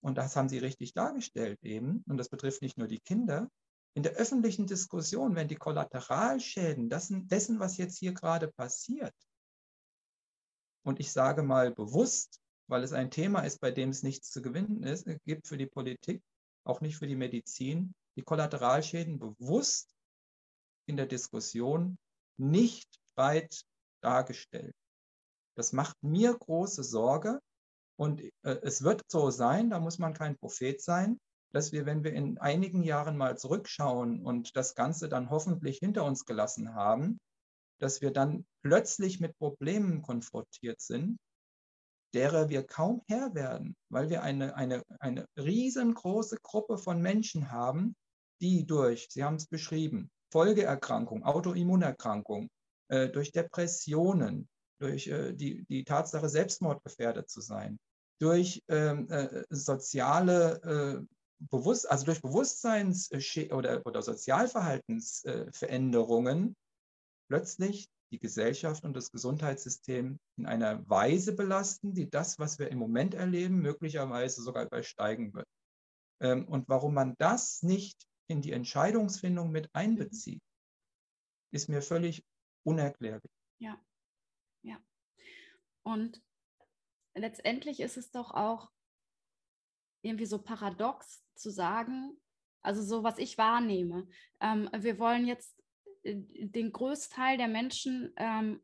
und das haben Sie richtig dargestellt eben, und das betrifft nicht nur die Kinder, in der öffentlichen Diskussion, wenn die Kollateralschäden dessen, dessen, was jetzt hier gerade passiert, und ich sage mal bewusst, weil es ein Thema ist, bei dem es nichts zu gewinnen ist, äh, gibt für die Politik, auch nicht für die Medizin, die Kollateralschäden bewusst in der Diskussion nicht breit dargestellt. Das macht mir große Sorge und äh, es wird so sein, da muss man kein Prophet sein, dass wir, wenn wir in einigen Jahren mal zurückschauen und das Ganze dann hoffentlich hinter uns gelassen haben, dass wir dann plötzlich mit Problemen konfrontiert sind, derer wir kaum Herr werden, weil wir eine, eine, eine riesengroße Gruppe von Menschen haben, die durch, Sie haben es beschrieben, Folgeerkrankung, Autoimmunerkrankung, äh, durch Depressionen, durch äh, die, die Tatsache, selbstmordgefährdet zu sein, durch ähm, äh, soziale äh, Bewusst, also durch Bewusstseins- oder, oder Sozialverhaltensveränderungen plötzlich die Gesellschaft und das Gesundheitssystem in einer Weise belasten, die das, was wir im Moment erleben, möglicherweise sogar übersteigen wird. Ähm, und warum man das nicht in die Entscheidungsfindung mit einbezieht, ist mir völlig unerklärlich. Ja, ja. Und letztendlich ist es doch auch irgendwie so paradox zu sagen, also so was ich wahrnehme. Ähm, wir wollen jetzt äh, den Großteil der Menschen, ähm,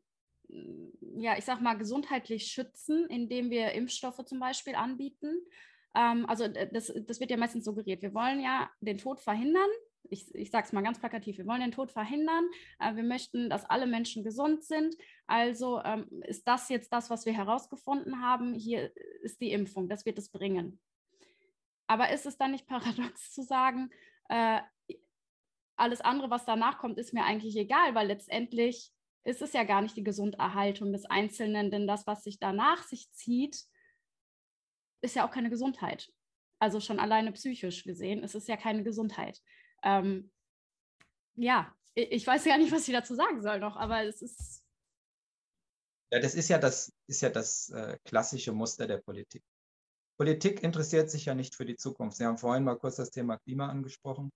ja, ich sag mal, gesundheitlich schützen, indem wir Impfstoffe zum Beispiel anbieten. Ähm, also das, das wird ja meistens suggeriert. Wir wollen ja den Tod verhindern. Ich, ich sage es mal ganz plakativ, wir wollen den Tod verhindern. Äh, wir möchten, dass alle Menschen gesund sind. Also ähm, ist das jetzt das, was wir herausgefunden haben. Hier ist die Impfung, das wird es bringen. Aber ist es dann nicht paradox zu sagen, äh, alles andere, was danach kommt, ist mir eigentlich egal, weil letztendlich ist es ja gar nicht die Gesunderhaltung des Einzelnen, denn das, was sich danach sich zieht, ist ja auch keine Gesundheit. Also schon alleine psychisch gesehen, es ist ja keine Gesundheit. Ähm, ja, ich weiß ja nicht, was ich dazu sagen soll noch, aber es ist. Ja, das ist ja das, ist ja das äh, klassische Muster der Politik. Politik interessiert sich ja nicht für die Zukunft. Sie haben vorhin mal kurz das Thema Klima angesprochen.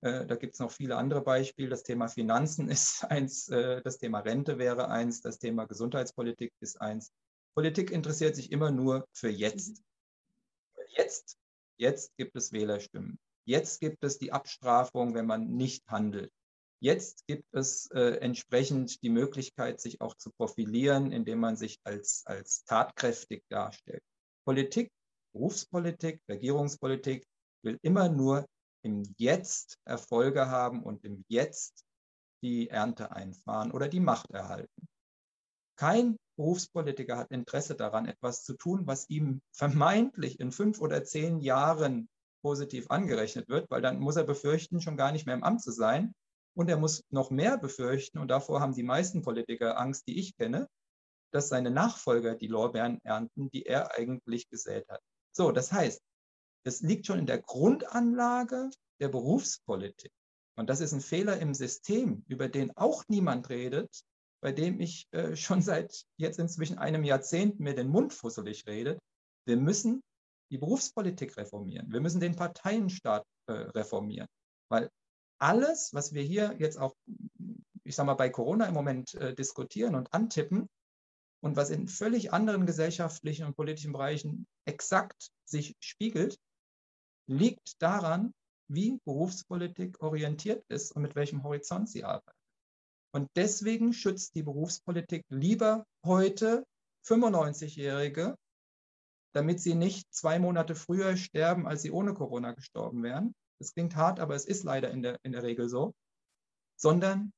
Äh, da gibt es noch viele andere Beispiele. Das Thema Finanzen ist eins, äh, das Thema Rente wäre eins, das Thema Gesundheitspolitik ist eins. Politik interessiert sich immer nur für jetzt. Jetzt, jetzt gibt es Wählerstimmen. Jetzt gibt es die Abstrafung, wenn man nicht handelt. Jetzt gibt es äh, entsprechend die Möglichkeit, sich auch zu profilieren, indem man sich als, als tatkräftig darstellt. Politik Berufspolitik, Regierungspolitik will immer nur im Jetzt Erfolge haben und im Jetzt die Ernte einfahren oder die Macht erhalten. Kein Berufspolitiker hat Interesse daran, etwas zu tun, was ihm vermeintlich in fünf oder zehn Jahren positiv angerechnet wird, weil dann muss er befürchten, schon gar nicht mehr im Amt zu sein. Und er muss noch mehr befürchten, und davor haben die meisten Politiker Angst, die ich kenne, dass seine Nachfolger die Lorbeeren ernten, die er eigentlich gesät hat. So, das heißt, es liegt schon in der Grundanlage der Berufspolitik. Und das ist ein Fehler im System, über den auch niemand redet, bei dem ich äh, schon seit jetzt inzwischen einem Jahrzehnt mir den Mund fusselig rede. Wir müssen die Berufspolitik reformieren. Wir müssen den Parteienstaat äh, reformieren. Weil alles, was wir hier jetzt auch, ich sage mal, bei Corona im Moment äh, diskutieren und antippen, und was in völlig anderen gesellschaftlichen und politischen Bereichen exakt sich spiegelt, liegt daran, wie Berufspolitik orientiert ist und mit welchem Horizont sie arbeitet. Und deswegen schützt die Berufspolitik lieber heute 95-Jährige, damit sie nicht zwei Monate früher sterben, als sie ohne Corona gestorben wären. Das klingt hart, aber es ist leider in der, in der Regel so. Sondern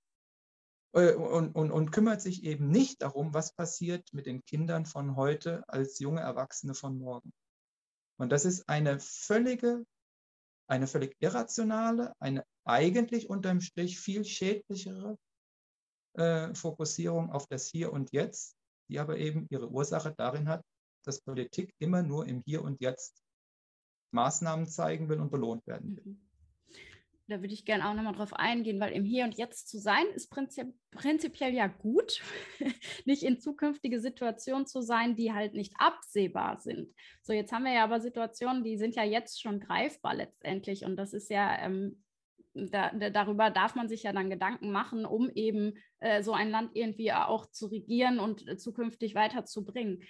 und, und, und kümmert sich eben nicht darum, was passiert mit den Kindern von heute als junge Erwachsene von morgen. Und das ist eine völlige, eine völlig irrationale, eine eigentlich unterm Strich viel schädlichere äh, Fokussierung auf das Hier und Jetzt, die aber eben ihre Ursache darin hat, dass Politik immer nur im Hier und Jetzt Maßnahmen zeigen will und belohnt werden will. Da würde ich gerne auch nochmal drauf eingehen, weil im Hier und Jetzt zu sein, ist prinzip prinzipiell ja gut, nicht in zukünftige Situationen zu sein, die halt nicht absehbar sind. So, jetzt haben wir ja aber Situationen, die sind ja jetzt schon greifbar letztendlich und das ist ja, ähm, da, da, darüber darf man sich ja dann Gedanken machen, um eben äh, so ein Land irgendwie auch zu regieren und äh, zukünftig weiterzubringen.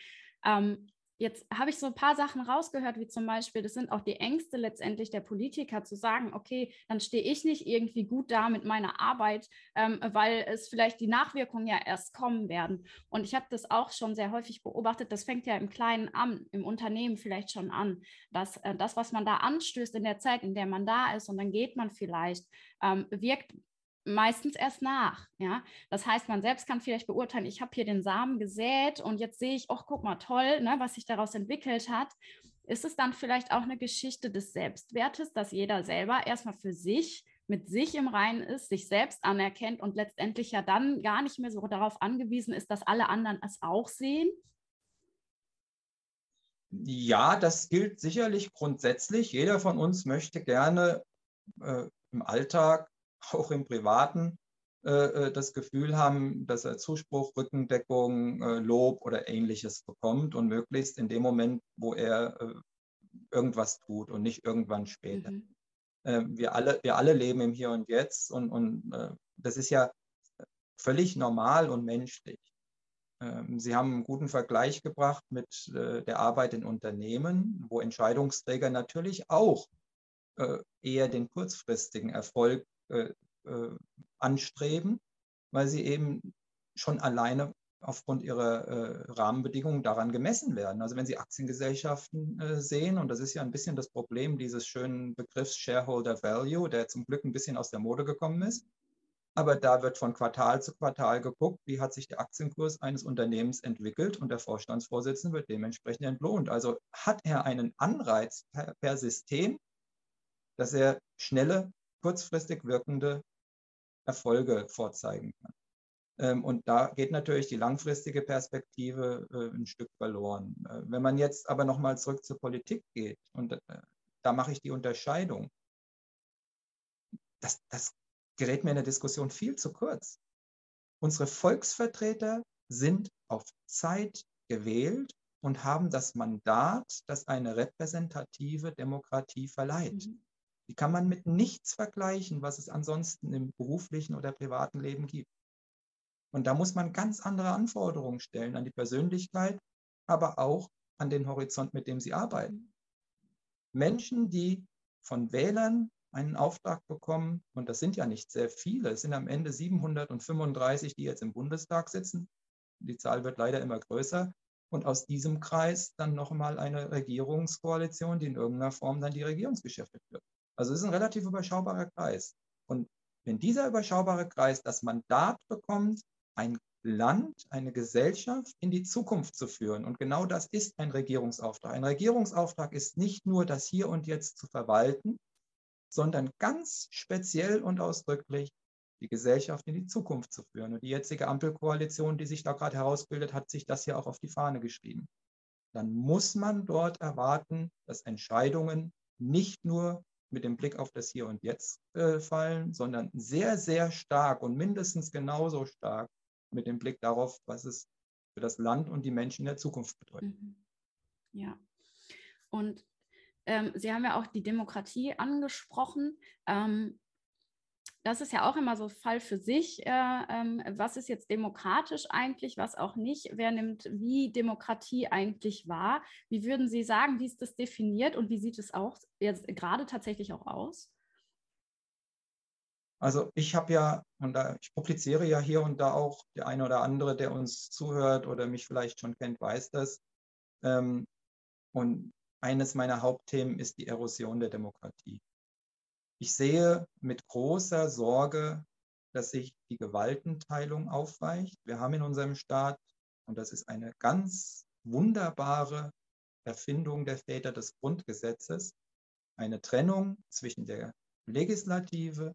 Ähm, Jetzt habe ich so ein paar Sachen rausgehört, wie zum Beispiel, das sind auch die Ängste letztendlich der Politiker, zu sagen, okay, dann stehe ich nicht irgendwie gut da mit meiner Arbeit, ähm, weil es vielleicht die Nachwirkungen ja erst kommen werden. Und ich habe das auch schon sehr häufig beobachtet, das fängt ja im Kleinen an, im Unternehmen vielleicht schon an, dass äh, das, was man da anstößt in der Zeit, in der man da ist, und dann geht man vielleicht, ähm, wirkt meistens erst nach. Ja? Das heißt, man selbst kann vielleicht beurteilen, ich habe hier den Samen gesät und jetzt sehe ich, ach, guck mal, toll, ne, was sich daraus entwickelt hat. Ist es dann vielleicht auch eine Geschichte des Selbstwertes, dass jeder selber erstmal für sich mit sich im Reinen ist, sich selbst anerkennt und letztendlich ja dann gar nicht mehr so darauf angewiesen ist, dass alle anderen es auch sehen? Ja, das gilt sicherlich grundsätzlich. Jeder von uns möchte gerne äh, im Alltag auch im Privaten äh, äh, das Gefühl haben, dass er Zuspruch, Rückendeckung, äh, Lob oder ähnliches bekommt und möglichst in dem Moment, wo er äh, irgendwas tut und nicht irgendwann später. Mhm. Äh, wir, alle, wir alle leben im Hier und Jetzt und, und äh, das ist ja völlig normal und menschlich. Ähm, Sie haben einen guten Vergleich gebracht mit der Arbeit in Unternehmen, wo Entscheidungsträger natürlich auch eher den kurzfristigen Erfolg äh, äh, anstreben, weil sie eben schon alleine aufgrund ihrer äh, Rahmenbedingungen daran gemessen werden. Also wenn Sie Aktiengesellschaften äh, sehen, und das ist ja ein bisschen das Problem dieses schönen Begriffs Shareholder Value, der zum Glück ein bisschen aus der Mode gekommen ist, aber da wird von Quartal zu Quartal geguckt, wie hat sich der Aktienkurs eines Unternehmens entwickelt und der Vorstandsvorsitzende wird dementsprechend entlohnt. Also hat er einen Anreiz per, per System, dass er schnelle kurzfristig wirkende Erfolge vorzeigen kann. Ähm, und da geht natürlich die langfristige Perspektive äh, ein Stück verloren. Äh, wenn man jetzt aber nochmal zurück zur Politik geht, und äh, da mache ich die Unterscheidung, das, das gerät mir in der Diskussion viel zu kurz. Unsere Volksvertreter sind auf Zeit gewählt und haben das Mandat, das eine repräsentative Demokratie verleiht. Mhm. Die kann man mit nichts vergleichen, was es ansonsten im beruflichen oder privaten Leben gibt. Und da muss man ganz andere Anforderungen stellen an die Persönlichkeit, aber auch an den Horizont, mit dem sie arbeiten. Menschen, die von Wählern einen Auftrag bekommen, und das sind ja nicht sehr viele, es sind am Ende 735, die jetzt im Bundestag sitzen. Die Zahl wird leider immer größer. Und aus diesem Kreis dann nochmal eine Regierungskoalition, die in irgendeiner Form dann die Regierungsgeschäfte führt. Also es ist ein relativ überschaubarer Kreis. Und wenn dieser überschaubare Kreis das Mandat bekommt, ein Land, eine Gesellschaft in die Zukunft zu führen. Und genau das ist ein Regierungsauftrag. Ein Regierungsauftrag ist nicht nur das Hier und Jetzt zu verwalten, sondern ganz speziell und ausdrücklich die Gesellschaft in die Zukunft zu führen. Und die jetzige Ampelkoalition, die sich da gerade herausbildet, hat sich das ja auch auf die Fahne geschrieben. Dann muss man dort erwarten, dass Entscheidungen nicht nur mit dem Blick auf das Hier und Jetzt äh, fallen, sondern sehr, sehr stark und mindestens genauso stark mit dem Blick darauf, was es für das Land und die Menschen in der Zukunft bedeutet. Mhm. Ja. Und ähm, Sie haben ja auch die Demokratie angesprochen. Ähm, das ist ja auch immer so Fall für sich. Äh, ähm, was ist jetzt demokratisch eigentlich, was auch nicht? Wer nimmt wie Demokratie eigentlich wahr? Wie würden Sie sagen, wie ist das definiert und wie sieht es auch jetzt gerade tatsächlich auch aus? Also ich habe ja, und da, ich publiziere ja hier und da auch, der eine oder andere, der uns zuhört oder mich vielleicht schon kennt, weiß das. Ähm, und eines meiner Hauptthemen ist die Erosion der Demokratie. Ich sehe mit großer Sorge, dass sich die Gewaltenteilung aufweicht. Wir haben in unserem Staat, und das ist eine ganz wunderbare Erfindung der Väter des Grundgesetzes, eine Trennung zwischen der Legislative,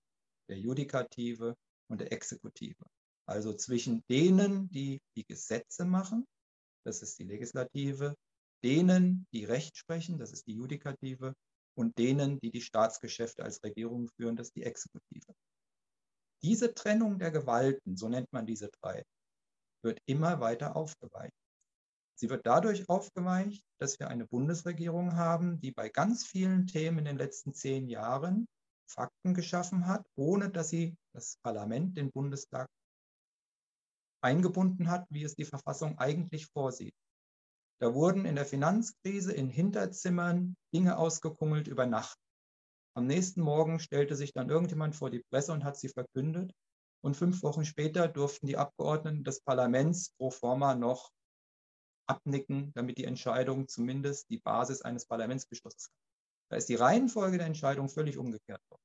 der Judikative und der Exekutive. Also zwischen denen, die die Gesetze machen, das ist die Legislative, denen, die Recht sprechen, das ist die Judikative, und denen, die die Staatsgeschäfte als Regierung führen, das ist die Exekutive. Diese Trennung der Gewalten, so nennt man diese drei, wird immer weiter aufgeweicht. Sie wird dadurch aufgeweicht, dass wir eine Bundesregierung haben, die bei ganz vielen Themen in den letzten zehn Jahren Fakten geschaffen hat, ohne dass sie das Parlament, den Bundestag eingebunden hat, wie es die Verfassung eigentlich vorsieht. Da wurden in der Finanzkrise in Hinterzimmern Dinge ausgekungelt über Nacht. Am nächsten Morgen stellte sich dann irgendjemand vor die Presse und hat sie verkündet. Und fünf Wochen später durften die Abgeordneten des Parlaments pro forma noch abnicken, damit die Entscheidung zumindest die Basis eines Parlamentsbeschlusses hat. Da ist die Reihenfolge der Entscheidung völlig umgekehrt worden.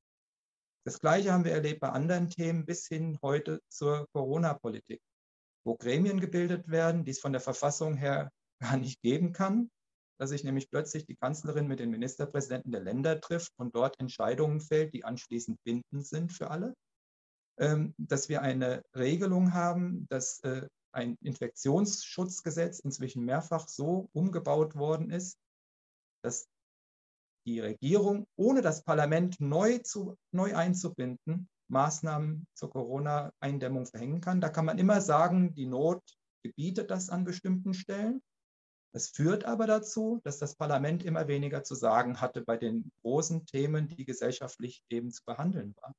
Das Gleiche haben wir erlebt bei anderen Themen bis hin heute zur Corona-Politik, wo Gremien gebildet werden, die es von der Verfassung her gar nicht geben kann, dass sich nämlich plötzlich die Kanzlerin mit den Ministerpräsidenten der Länder trifft und dort Entscheidungen fällt, die anschließend bindend sind für alle. Ähm, dass wir eine Regelung haben, dass äh, ein Infektionsschutzgesetz inzwischen mehrfach so umgebaut worden ist, dass die Regierung, ohne das Parlament neu, zu, neu einzubinden, Maßnahmen zur Corona-Eindämmung verhängen kann. Da kann man immer sagen, die Not gebietet das an bestimmten Stellen. Es führt aber dazu, dass das Parlament immer weniger zu sagen hatte bei den großen Themen, die gesellschaftlich eben zu behandeln waren.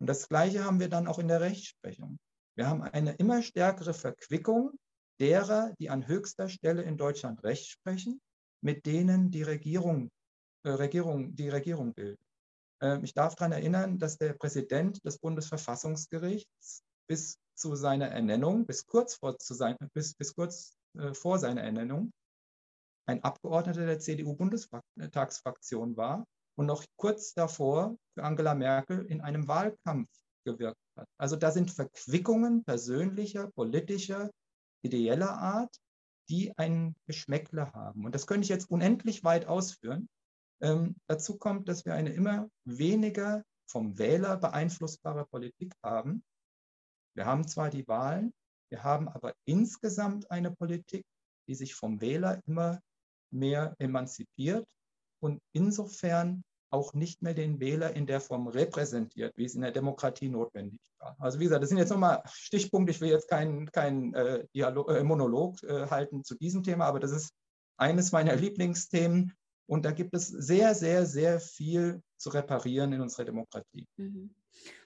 Und das Gleiche haben wir dann auch in der Rechtsprechung. Wir haben eine immer stärkere Verquickung derer, die an höchster Stelle in Deutschland Recht sprechen, mit denen die Regierung äh, Regierung, die Regierung bildet. Ähm, ich darf daran erinnern, dass der Präsident des Bundesverfassungsgerichts bis zu seiner Ernennung, bis kurz vor, zu sein, bis, bis kurz, äh, vor seiner Ernennung, ein Abgeordneter der CDU-Bundestagsfraktion war und noch kurz davor für Angela Merkel in einem Wahlkampf gewirkt hat. Also da sind Verquickungen persönlicher, politischer, ideeller Art, die ein Geschmäckle haben. Und das könnte ich jetzt unendlich weit ausführen. Ähm, dazu kommt, dass wir eine immer weniger vom Wähler beeinflussbare Politik haben. Wir haben zwar die Wahlen, wir haben aber insgesamt eine Politik, die sich vom Wähler immer mehr emanzipiert und insofern auch nicht mehr den Wähler in der Form repräsentiert, wie es in der Demokratie notwendig war. Also wie gesagt, das sind jetzt nochmal Stichpunkte. Ich will jetzt keinen kein, äh, äh, Monolog äh, halten zu diesem Thema, aber das ist eines meiner Lieblingsthemen, und da gibt es sehr, sehr, sehr viel zu reparieren in unserer Demokratie. Mhm.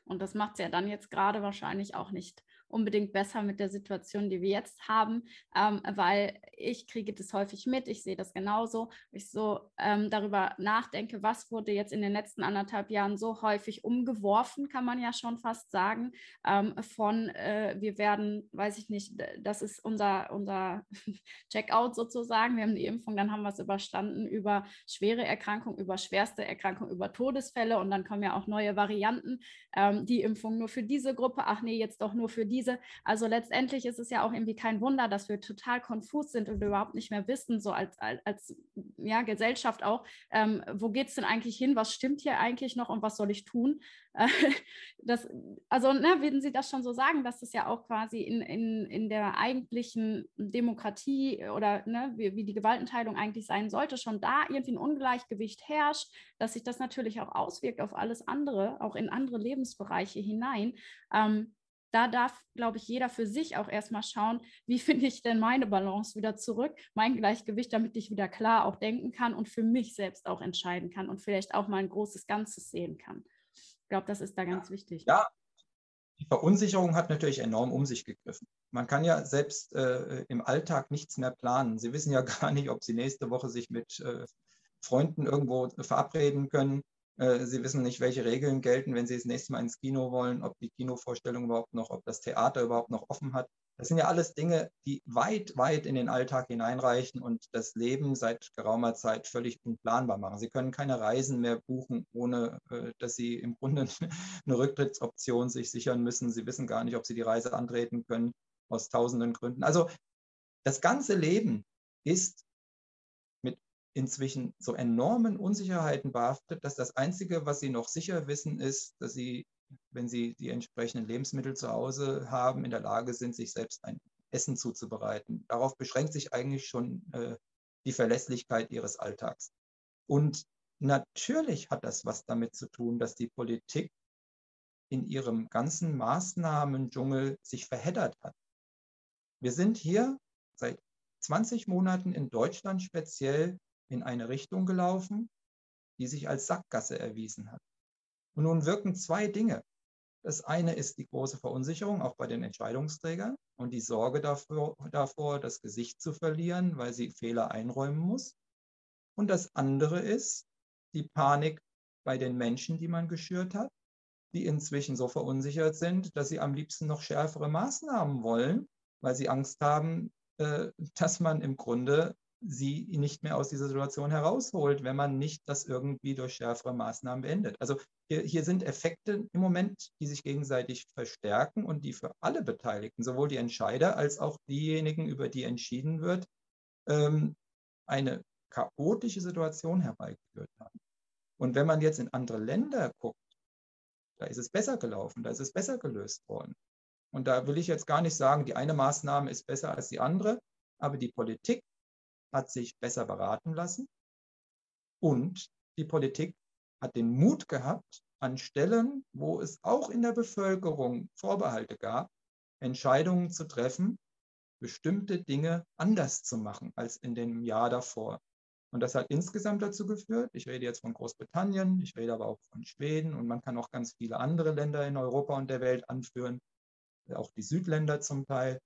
Und das macht es ja dann jetzt gerade wahrscheinlich auch nicht unbedingt besser mit der Situation, die wir jetzt haben, ähm, weil ich kriege das häufig mit, ich sehe das genauso, ich so ähm, darüber nachdenke, was wurde jetzt in den letzten anderthalb Jahren so häufig umgeworfen, kann man ja schon fast sagen, ähm, von äh, wir werden, weiß ich nicht, das ist unser, unser Checkout sozusagen, wir haben die Impfung, dann haben wir es überstanden über schwere Erkrankungen, über schwerste Erkrankungen, über Todesfälle und dann kommen ja auch neue Varianten, ähm, die Impfung nur für diese Gruppe, ach nee, jetzt doch nur für diese diese, also letztendlich ist es ja auch irgendwie kein Wunder, dass wir total konfus sind und überhaupt nicht mehr wissen, so als, als, als ja, Gesellschaft auch, ähm, wo geht es denn eigentlich hin, was stimmt hier eigentlich noch und was soll ich tun? das, also, ne, würden Sie das schon so sagen, dass es ja auch quasi in, in, in der eigentlichen Demokratie oder ne, wie, wie die Gewaltenteilung eigentlich sein sollte, schon da irgendwie ein Ungleichgewicht herrscht, dass sich das natürlich auch auswirkt auf alles andere, auch in andere Lebensbereiche hinein. Ähm, da darf, glaube ich, jeder für sich auch erstmal schauen, wie finde ich denn meine Balance wieder zurück, mein Gleichgewicht, damit ich wieder klar auch denken kann und für mich selbst auch entscheiden kann und vielleicht auch mal ein großes Ganzes sehen kann. Ich glaube, das ist da ganz ja. wichtig. Ja, die Verunsicherung hat natürlich enorm um sich gegriffen. Man kann ja selbst äh, im Alltag nichts mehr planen. Sie wissen ja gar nicht, ob Sie nächste Woche sich mit äh, Freunden irgendwo verabreden können sie wissen nicht, welche Regeln gelten, wenn Sie das nächste Mal ins Kino wollen, ob die Kinovorstellung überhaupt noch, ob das Theater überhaupt noch offen hat. Das sind ja alles Dinge, die weit, weit in den Alltag hineinreichen und das Leben seit geraumer Zeit völlig unplanbar machen. Sie können keine Reisen mehr buchen, ohne äh, dass Sie im Grunde eine Rücktrittsoption sich sichern müssen. Sie wissen gar nicht, ob Sie die Reise antreten können, aus tausenden Gründen. Also das ganze Leben ist inzwischen so enormen Unsicherheiten behaftet, dass das Einzige, was sie noch sicher wissen, ist, dass sie, wenn sie die entsprechenden Lebensmittel zu Hause haben, in der Lage sind, sich selbst ein Essen zuzubereiten. Darauf beschränkt sich eigentlich schon äh, die Verlässlichkeit ihres Alltags. Und natürlich hat das was damit zu tun, dass die Politik in ihrem ganzen Maßnahmendschungel sich verheddert hat. Wir sind hier seit 20 Monaten in Deutschland speziell in eine Richtung gelaufen, die sich als Sackgasse erwiesen hat. Und nun wirken zwei Dinge. Das eine ist die große Verunsicherung, auch bei den Entscheidungsträgern, und die Sorge davor, davor, das Gesicht zu verlieren, weil sie Fehler einräumen muss. Und das andere ist die Panik bei den Menschen, die man geschürt hat, die inzwischen so verunsichert sind, dass sie am liebsten noch schärfere Maßnahmen wollen, weil sie Angst haben, äh, dass man im Grunde sie nicht mehr aus dieser Situation herausholt, wenn man nicht das irgendwie durch schärfere Maßnahmen beendet. Also hier, hier, sind Effekte im Moment, die sich gegenseitig verstärken und die für alle Beteiligten, sowohl die Entscheider als auch diejenigen, über die entschieden wird, ähm, eine chaotische Situation herbeigeführt haben. Und wenn man jetzt in andere Länder guckt, da ist es besser gelaufen, da ist es besser gelöst worden. Und da will ich jetzt gar nicht sagen, die eine Maßnahme ist besser als die andere, aber die Politik hat sich besser beraten lassen und die Politik hat den Mut gehabt, an Stellen, wo es auch in der Bevölkerung Vorbehalte gab, Entscheidungen zu treffen, bestimmte Dinge anders zu machen als in dem Jahr davor. Und das hat insgesamt dazu geführt, ich rede jetzt von Großbritannien, ich rede aber auch von Schweden und man kann auch ganz viele andere Länder in Europa und der Welt anführen, auch die Südländer zum Teil.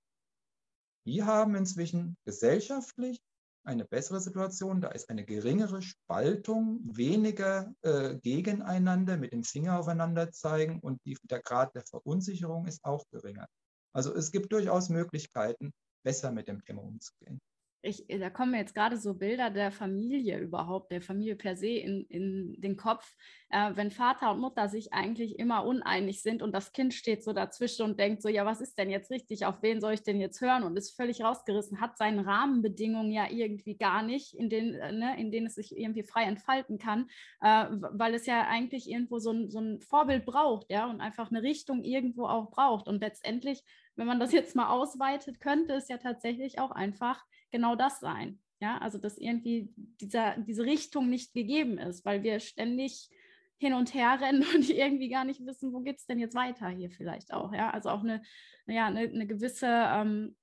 Die haben inzwischen gesellschaftlich eine bessere Situation. Da ist eine geringere Spaltung, weniger äh, gegeneinander mit dem Finger aufeinander zeigen und die, der Grad der Verunsicherung ist auch geringer. Also es gibt durchaus Möglichkeiten, besser mit dem Thema umzugehen ich, da kommen mir jetzt gerade so Bilder der Familie überhaupt, der Familie per se in, in den Kopf, äh, wenn Vater und Mutter sich eigentlich immer uneinig sind und das Kind steht so dazwischen und denkt so, ja, was ist denn jetzt richtig, auf wen soll ich denn jetzt hören? Und ist völlig rausgerissen, hat seine Rahmenbedingungen ja irgendwie gar nicht, in denen, äh, ne, in denen es sich irgendwie frei entfalten kann, äh, weil es ja eigentlich irgendwo so ein, so ein Vorbild braucht, ja, und einfach eine Richtung irgendwo auch braucht. Und letztendlich wenn man das jetzt mal ausweitet, könnte es ja tatsächlich auch einfach genau das sein. Ja, also dass irgendwie dieser, diese Richtung nicht gegeben ist, weil wir ständig hin und her rennen und irgendwie gar nicht wissen, wo geht es denn jetzt weiter hier vielleicht auch. Ja, also auch eine, ja, eine, eine gewisse ähm,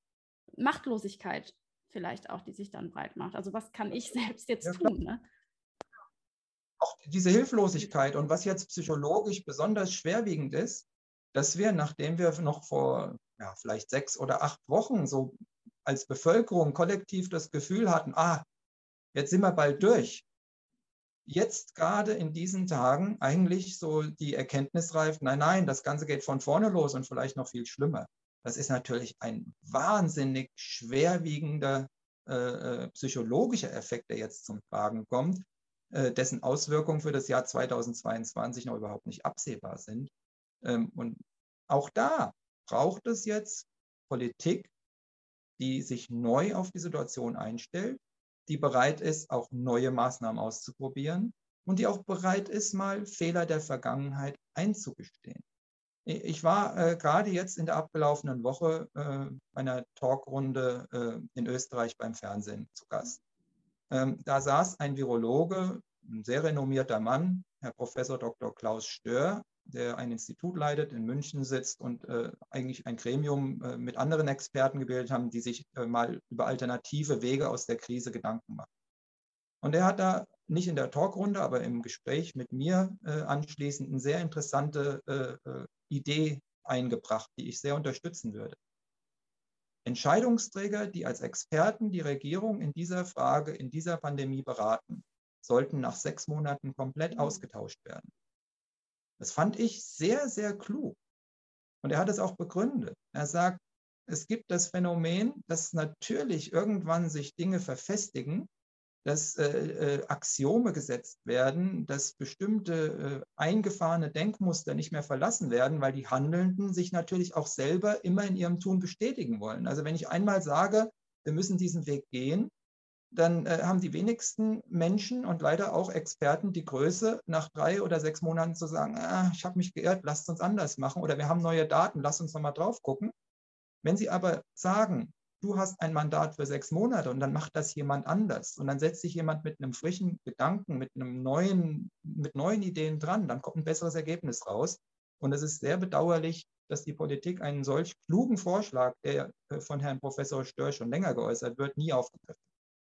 Machtlosigkeit vielleicht auch, die sich dann breit macht. Also was kann ich selbst jetzt ja, tun? Ne? Auch diese Hilflosigkeit und was jetzt psychologisch besonders schwerwiegend ist, dass wir, nachdem wir noch vor ja, vielleicht sechs oder acht Wochen so als Bevölkerung kollektiv das Gefühl hatten, ah, jetzt sind wir bald durch. Jetzt gerade in diesen Tagen eigentlich so die Erkenntnis reift, nein, nein, das Ganze geht von vorne los und vielleicht noch viel schlimmer. Das ist natürlich ein wahnsinnig schwerwiegender äh, äh psychologischer Effekt, der jetzt zum Tragen kommt, äh, dessen Auswirkungen für das Jahr 2022 noch überhaupt nicht absehbar sind. Ähm, und auch da braucht es jetzt Politik, die sich neu auf die Situation einstellt, die bereit ist, auch neue Maßnahmen auszuprobieren und die auch bereit ist, mal Fehler der Vergangenheit einzugestehen. Ich war äh, gerade jetzt in der abgelaufenen Woche äh, einer Talkrunde äh, in Österreich beim Fernsehen zu Gast. Ähm, da saß ein Virologe, ein sehr renommierter Mann, Herr Professor Dr. Klaus Stör, der ein Institut leitet, in München sitzt und äh, eigentlich ein Gremium äh, mit anderen Experten gebildet haben, die sich äh, mal über alternative Wege aus der Krise Gedanken machen. Und er hat da nicht in der Talkrunde, aber im Gespräch mit mir äh, anschließend eine sehr interessante äh, äh, Idee eingebracht, die ich sehr unterstützen würde. Entscheidungsträger, die als Experten die Regierung in dieser Frage, in dieser Pandemie beraten, sollten nach sechs Monaten komplett mhm. ausgetauscht werden. Das fand ich sehr, sehr klug. Und er hat es auch begründet. Er sagt, es gibt das Phänomen, dass natürlich irgendwann sich Dinge verfestigen, dass äh, äh, Axiome gesetzt werden, dass bestimmte äh, eingefahrene Denkmuster nicht mehr verlassen werden, weil die Handelnden sich natürlich auch selber immer in ihrem Tun bestätigen wollen. Also wenn ich einmal sage, wir müssen diesen Weg gehen, dann äh, haben die wenigsten Menschen und leider auch Experten die Größe, nach drei oder sechs Monaten zu sagen, ah, ich habe mich geirrt, lasst uns anders machen oder wir haben neue Daten, lasst uns nochmal drauf gucken. Wenn Sie aber sagen, du hast ein Mandat für sechs Monate und dann macht das jemand anders und dann setzt sich jemand mit einem frischen Gedanken, mit einem neuen, mit neuen Ideen dran, dann kommt ein besseres Ergebnis raus. Und es ist sehr bedauerlich, dass die Politik einen solch klugen Vorschlag, der äh, von Herrn Professor Stör schon länger geäußert wird, nie aufgegriffen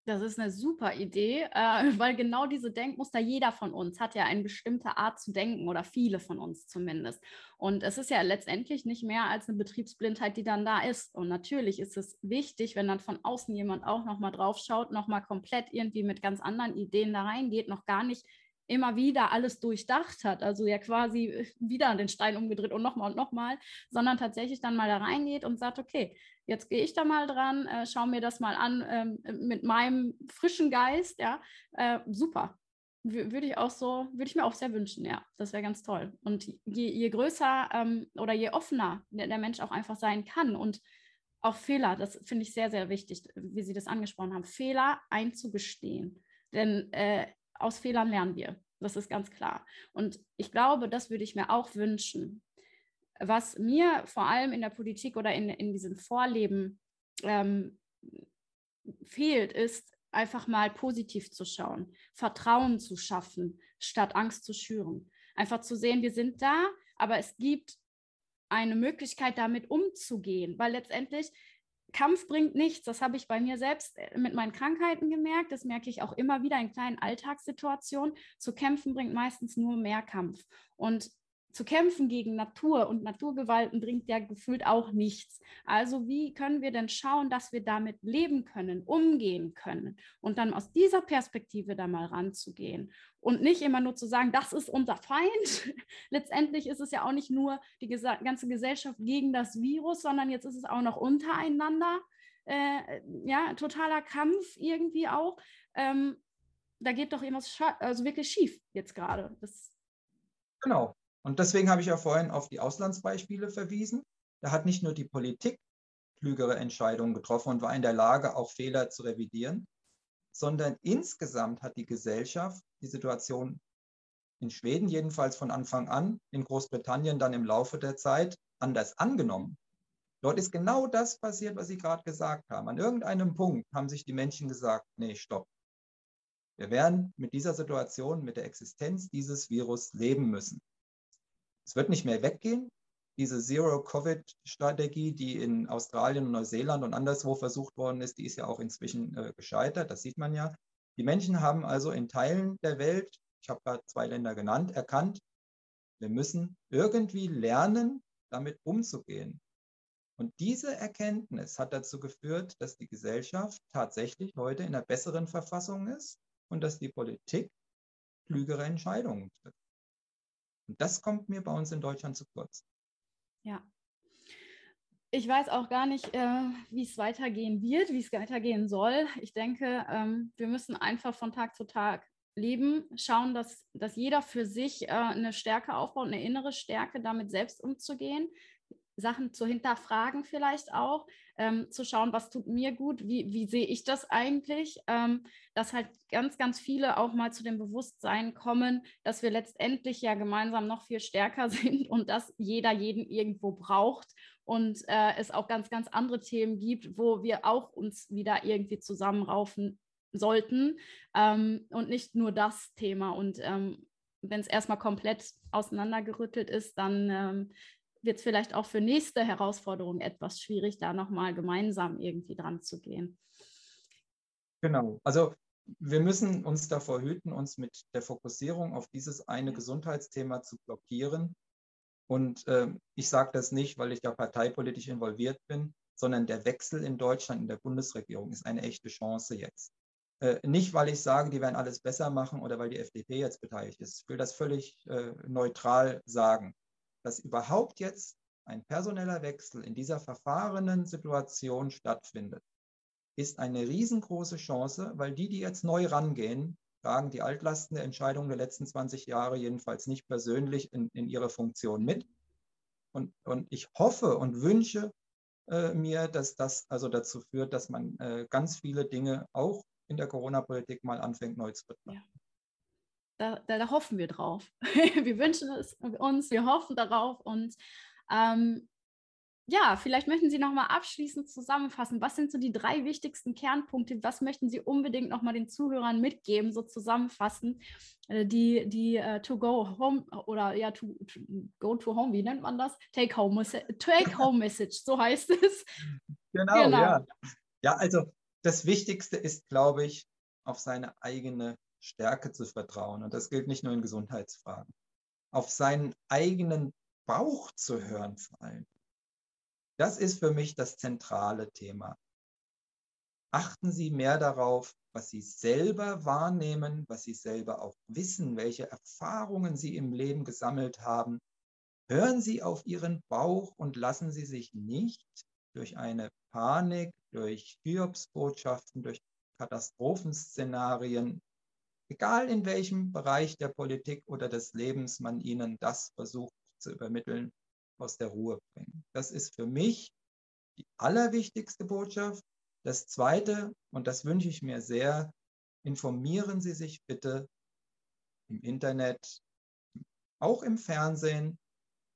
das ist eine super Idee, äh, weil genau diese Denkmuster, jeder von uns hat ja eine bestimmte Art zu denken oder viele von uns zumindest. Und es ist ja letztendlich nicht mehr als eine Betriebsblindheit, die dann da ist. Und natürlich ist es wichtig, wenn dann von außen jemand auch nochmal drauf schaut, nochmal komplett irgendwie mit ganz anderen Ideen da reingeht, noch gar nicht immer wieder alles durchdacht hat, also ja quasi äh, wieder den Stein umgedreht und nochmal und nochmal, sondern tatsächlich dann mal da reingeht und sagt, okay, jetzt gehe ich da mal dran, äh, schaue mir das mal an ähm, mit meinem frischen Geist, ja, äh, super. W würde ich auch so, würde ich mir auch sehr wünschen, ja, das wäre ganz toll. Und je, je größer ähm, oder je offener der, der Mensch auch einfach sein kann und auch Fehler, das finde ich sehr, sehr wichtig, wie Sie das angesprochen haben, Fehler einzugestehen. Denn äh, aus Fehlern lernen wir. Das ist ganz klar. Und ich glaube, das würde ich mir auch wünschen. Was mir vor allem in der Politik oder in, in diesem Vorleben ähm, fehlt, ist einfach mal positiv zu schauen, Vertrauen zu schaffen, statt Angst zu schüren. Einfach zu sehen, wir sind da, aber es gibt eine Möglichkeit, damit umzugehen, weil letztendlich Kampf bringt nichts. Das habe ich bei mir selbst äh, mit meinen Krankheiten gemerkt. Das merke ich auch immer wieder in kleinen Alltagssituationen. Zu kämpfen bringt meistens nur mehr Kampf. Und zu kämpfen gegen Natur und Naturgewalten bringt ja gefühlt auch nichts. Also wie können wir denn schauen, dass wir damit leben können, umgehen können und dann aus dieser Perspektive da mal ranzugehen und nicht immer nur zu sagen, das ist unser Feind. Letztendlich ist es ja auch nicht nur die ganze Gesellschaft gegen das Virus, sondern jetzt ist es auch noch untereinander. Äh, ja, totaler Kampf irgendwie auch. Ähm, da geht doch irgendwas also wirklich schief jetzt gerade. Genau, und deswegen habe ich ja vorhin auf die Auslandsbeispiele verwiesen. Da hat nicht nur die Politik klügere Entscheidungen getroffen und war in der Lage, auch Fehler zu revidieren, sondern insgesamt hat die Gesellschaft die Situation in Schweden jedenfalls von Anfang an, in Großbritannien dann im Laufe der Zeit anders angenommen. Dort ist genau das passiert, was Sie gerade gesagt haben. An irgendeinem Punkt haben sich die Menschen gesagt, nee, stopp. Wir werden mit dieser Situation, mit der Existenz dieses Virus leben müssen. Es wird nicht mehr weggehen. Diese Zero-Covid-Strategie, die in Australien und Neuseeland und anderswo versucht worden ist, die ist ja auch inzwischen äh, gescheitert. Das sieht man ja. Die Menschen haben also in Teilen der Welt, ich habe gerade zwei Länder genannt, erkannt, wir müssen irgendwie lernen, damit umzugehen. Und diese Erkenntnis hat dazu geführt, dass die Gesellschaft tatsächlich heute in einer besseren Verfassung ist und dass die Politik klügere Entscheidungen trifft. Und das kommt mir bei uns in Deutschland zu kurz. Ja. Ich weiß auch gar nicht, äh, wie es weitergehen wird, wie es weitergehen soll. Ich denke, ähm, wir müssen einfach von Tag zu Tag leben, schauen, dass, dass jeder für sich äh, eine Stärke aufbaut, eine innere Stärke, damit selbst umzugehen. Sachen zu hinterfragen vielleicht auch, ähm, zu schauen, was tut mir gut, wie, wie sehe ich das eigentlich, ähm, dass halt ganz, ganz viele auch mal zu dem Bewusstsein kommen, dass wir letztendlich ja gemeinsam noch viel stärker sind und dass jeder jeden irgendwo braucht und äh, es auch ganz, ganz andere Themen gibt, wo wir auch uns wieder irgendwie zusammenraufen sollten ähm, und nicht nur das Thema. Und ähm, wenn es erstmal komplett auseinandergerüttelt ist, dann ähm, wird es vielleicht auch für nächste Herausforderungen etwas schwierig, da nochmal gemeinsam irgendwie dran zu gehen. Genau, also wir müssen uns davor hüten, uns mit der Fokussierung auf dieses eine Gesundheitsthema zu blockieren. Und äh, ich sage das nicht, weil ich da parteipolitisch involviert bin, sondern der Wechsel in Deutschland, in der Bundesregierung, ist eine echte Chance jetzt. Äh, nicht, weil ich sage, die werden alles besser machen oder weil die FDP jetzt beteiligt ist. Ich will das völlig äh, neutral sagen. Dass überhaupt jetzt ein personeller Wechsel in dieser verfahrenen Situation stattfindet, ist eine riesengroße Chance, weil die, die jetzt neu rangehen, tragen die Altlasten der Entscheidungen der letzten 20 Jahre jedenfalls nicht persönlich in, in ihre Funktion mit. Und, und ich hoffe und wünsche äh, mir, dass das also dazu führt, dass man äh, ganz viele Dinge auch in der Corona-Politik mal anfängt neu zu betrachten. Ja. Da, da, da, hoffen wir drauf. wir wünschen es uns, wir hoffen darauf und ähm, ja, vielleicht möchten Sie noch mal abschließend zusammenfassen. Was sind so die drei wichtigsten Kernpunkte? Was möchten Sie unbedingt noch mal den Zuhörern mitgeben, so zusammenfassen, äh, die, die uh, to go home oder ja, to, to, go to home, wie nennt man das? Take home, take home message, so heißt es. Genau, genau, ja. Ja, also das Wichtigste ist, glaube ich, auf seine eigene Stärke zu vertrauen. Und das gilt nicht nur in Gesundheitsfragen. Auf seinen eigenen Bauch zu hören vor allem. Das ist für mich das zentrale Thema. Achten Sie mehr darauf, was Sie selber wahrnehmen, was Sie selber auch wissen, welche Erfahrungen Sie im Leben gesammelt haben. Hören Sie auf Ihren Bauch und lassen Sie sich nicht durch eine Panik, durch Hiobsbotschaften, durch Katastrophenszenarien, egal in welchem Bereich der Politik oder des Lebens man Ihnen das versucht zu übermitteln, aus der Ruhe bringen. Das ist für mich die allerwichtigste Botschaft. Das Zweite, und das wünsche ich mir sehr, informieren Sie sich bitte im Internet, auch im Fernsehen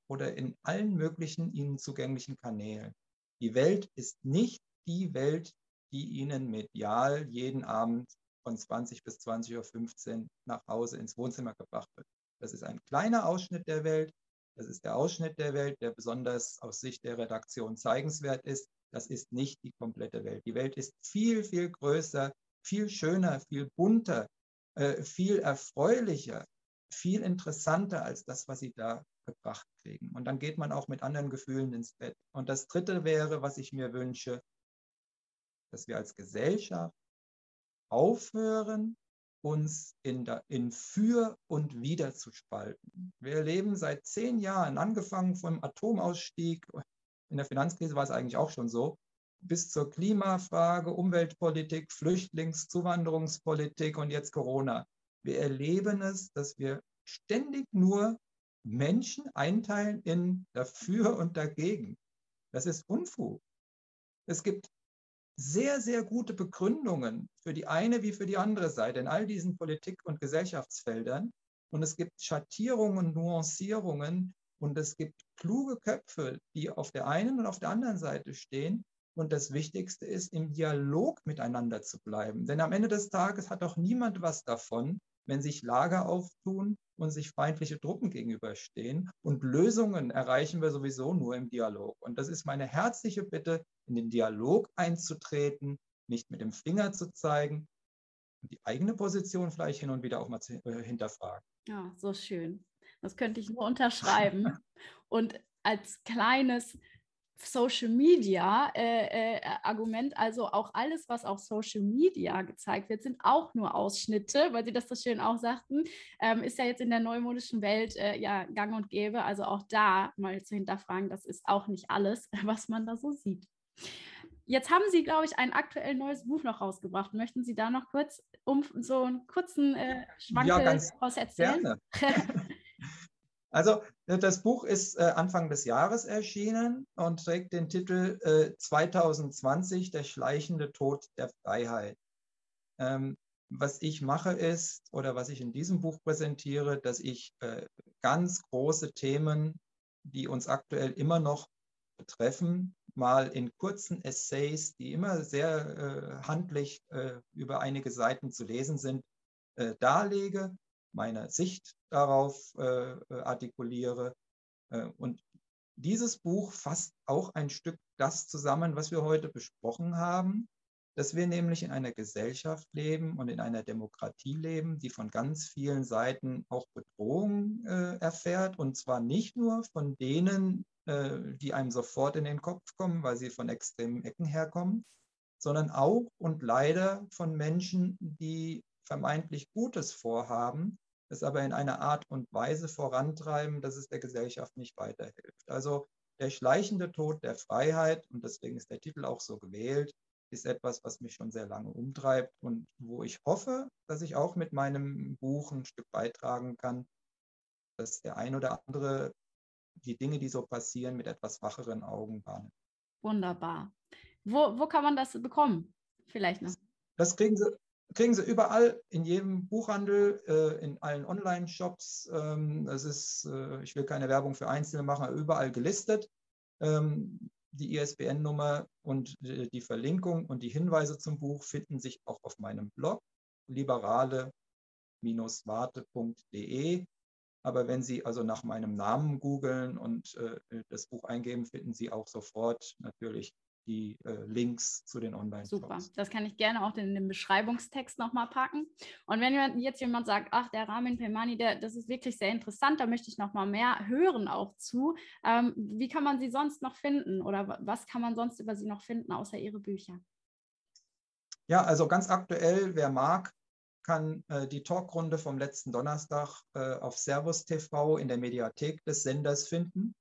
oder in allen möglichen Ihnen zugänglichen Kanälen. Die Welt ist nicht die Welt, die Ihnen medial jeden Abend von 20 bis 20.15 Uhr nach Hause ins Wohnzimmer gebracht wird. Das ist ein kleiner Ausschnitt der Welt, das ist der Ausschnitt der Welt, der besonders aus Sicht der Redaktion zeigenswert ist. Das ist nicht die komplette Welt. Die Welt ist viel, viel größer, viel schöner, viel bunter, äh, viel erfreulicher, viel interessanter als das, was Sie da gebracht kriegen. Und dann geht man auch mit anderen Gefühlen ins Bett. Und das Dritte wäre, was ich mir wünsche, dass wir als Gesellschaft aufhören, uns in, der, in für und wieder zu spalten. Wir erleben seit zehn Jahren, angefangen vom Atomausstieg, in der Finanzkrise war es eigentlich auch schon so, bis zur Klimafrage, Umweltpolitik, Flüchtlings-, Zuwanderungspolitik und jetzt Corona. Wir erleben es, dass wir ständig nur Menschen einteilen in dafür und dagegen. Das ist Unfug. Es gibt sehr, sehr gute Begründungen für die eine wie für die andere Seite in all diesen Politik- und Gesellschaftsfeldern. Und es gibt Schattierungen Nuancierungen und es gibt kluge Köpfe, die auf der einen und auf der anderen Seite stehen. Und das Wichtigste ist, im Dialog miteinander zu bleiben. Denn am Ende des Tages hat doch niemand was davon, wenn sich Lager auftun und sich feindliche Truppen gegenüberstehen. Und Lösungen erreichen wir sowieso nur im Dialog. Und das ist meine herzliche Bitte, in den Dialog einzutreten, nicht mit dem Finger zu zeigen und die eigene Position vielleicht hin und wieder auch mal zu, äh, hinterfragen. Ja, so schön. Das könnte ich nur unterschreiben. und als kleines Social Media äh, äh, Argument, also auch alles, was auf Social Media gezeigt wird, sind auch nur Ausschnitte, weil Sie das so schön auch sagten, ähm, ist ja jetzt in der neumodischen Welt äh, ja gang und gäbe. Also auch da mal zu hinterfragen, das ist auch nicht alles, was man da so sieht. Jetzt haben Sie, glaube ich, ein aktuell neues Buch noch rausgebracht. Möchten Sie da noch kurz um so einen kurzen äh, Schwankel ja, ganz erzählen? Gerne. Also äh, das Buch ist äh, Anfang des Jahres erschienen und trägt den Titel äh, 2020, der schleichende Tod der Freiheit. Ähm, was ich mache ist, oder was ich in diesem Buch präsentiere, dass ich äh, ganz große Themen, die uns aktuell immer noch betreffen, mal in kurzen Essays, die immer sehr äh, handlich äh, über einige Seiten zu lesen sind, darlege meine Sicht darauf äh, äh, artikuliere. Äh, und dieses Buch fasst auch ein Stück das zusammen, was wir heute besprochen haben, dass wir nämlich in einer Gesellschaft leben und in einer Demokratie leben, die von ganz vielen Seiten auch Bedrohung äh, erfährt. Und zwar nicht nur von denen, äh, die einem sofort in den Kopf kommen, weil sie von extremen Ecken herkommen, sondern auch und leider von Menschen, die vermeintlich Gutes vorhaben, es aber in einer Art und Weise vorantreiben, dass es der Gesellschaft nicht weiterhilft. Also der schleichende Tod der Freiheit, und deswegen ist der Titel auch so gewählt, ist etwas, was mich schon sehr lange umtreibt und wo ich hoffe, dass ich auch mit meinem Buch ein Stück beitragen kann, dass der ein oder andere die Dinge, die so passieren, mit etwas wacheren Augen wahrnimmt. Wunderbar. Wo, wo kann man das bekommen? Vielleicht noch. Das kriegen Sie, kriegen Sie überall, in jedem Buchhandel, äh, in allen Online-Shops. Ähm, das ist, äh, ich will keine Werbung für Einzelne machen, aber überall gelistet. Ähm, die ISBN-Nummer und die Verlinkung und die Hinweise zum Buch finden sich auch auf meinem Blog liberale-warte.de. Aber wenn Sie also nach meinem Namen googeln und äh, das Buch eingeben, finden Sie auch sofort natürlich die äh, Links zu den Online-Shops. Super, das kann ich gerne auch in den Beschreibungstext nochmal packen. Und wenn jetzt jemand sagt, ach, der Ramin Pelmani, der, das ist wirklich sehr interessant, da möchte ich nochmal mehr hören auch zu. Ähm, wie kann man sie sonst noch finden oder was kann man sonst über sie noch finden, außer ihre Bücher? Ja, also ganz aktuell, wer mag, kann äh, die Talkrunde vom letzten Donnerstag äh, auf Servus TV in der Mediathek des Senders finden.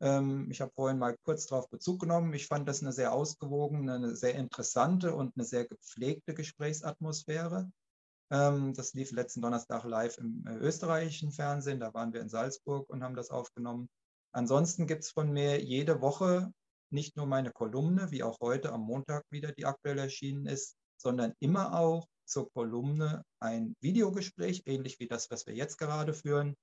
Ähm, ich habe vorhin mal kurz darauf Bezug genommen. Ich fand das eine sehr ausgewogene, eine sehr interessante und eine sehr gepflegte Gesprächsatmosphäre. Ähm, das lief letzten Donnerstag live im äh, österreichischen Fernsehen. Da waren wir in Salzburg und haben das aufgenommen. Ansonsten gibt es von mir jede Woche nicht nur meine Kolumne, wie auch heute am Montag wieder, die aktuell erschienen ist, sondern immer auch zur Kolumne ein Videogespräch, ähnlich wie das, was wir jetzt gerade führen,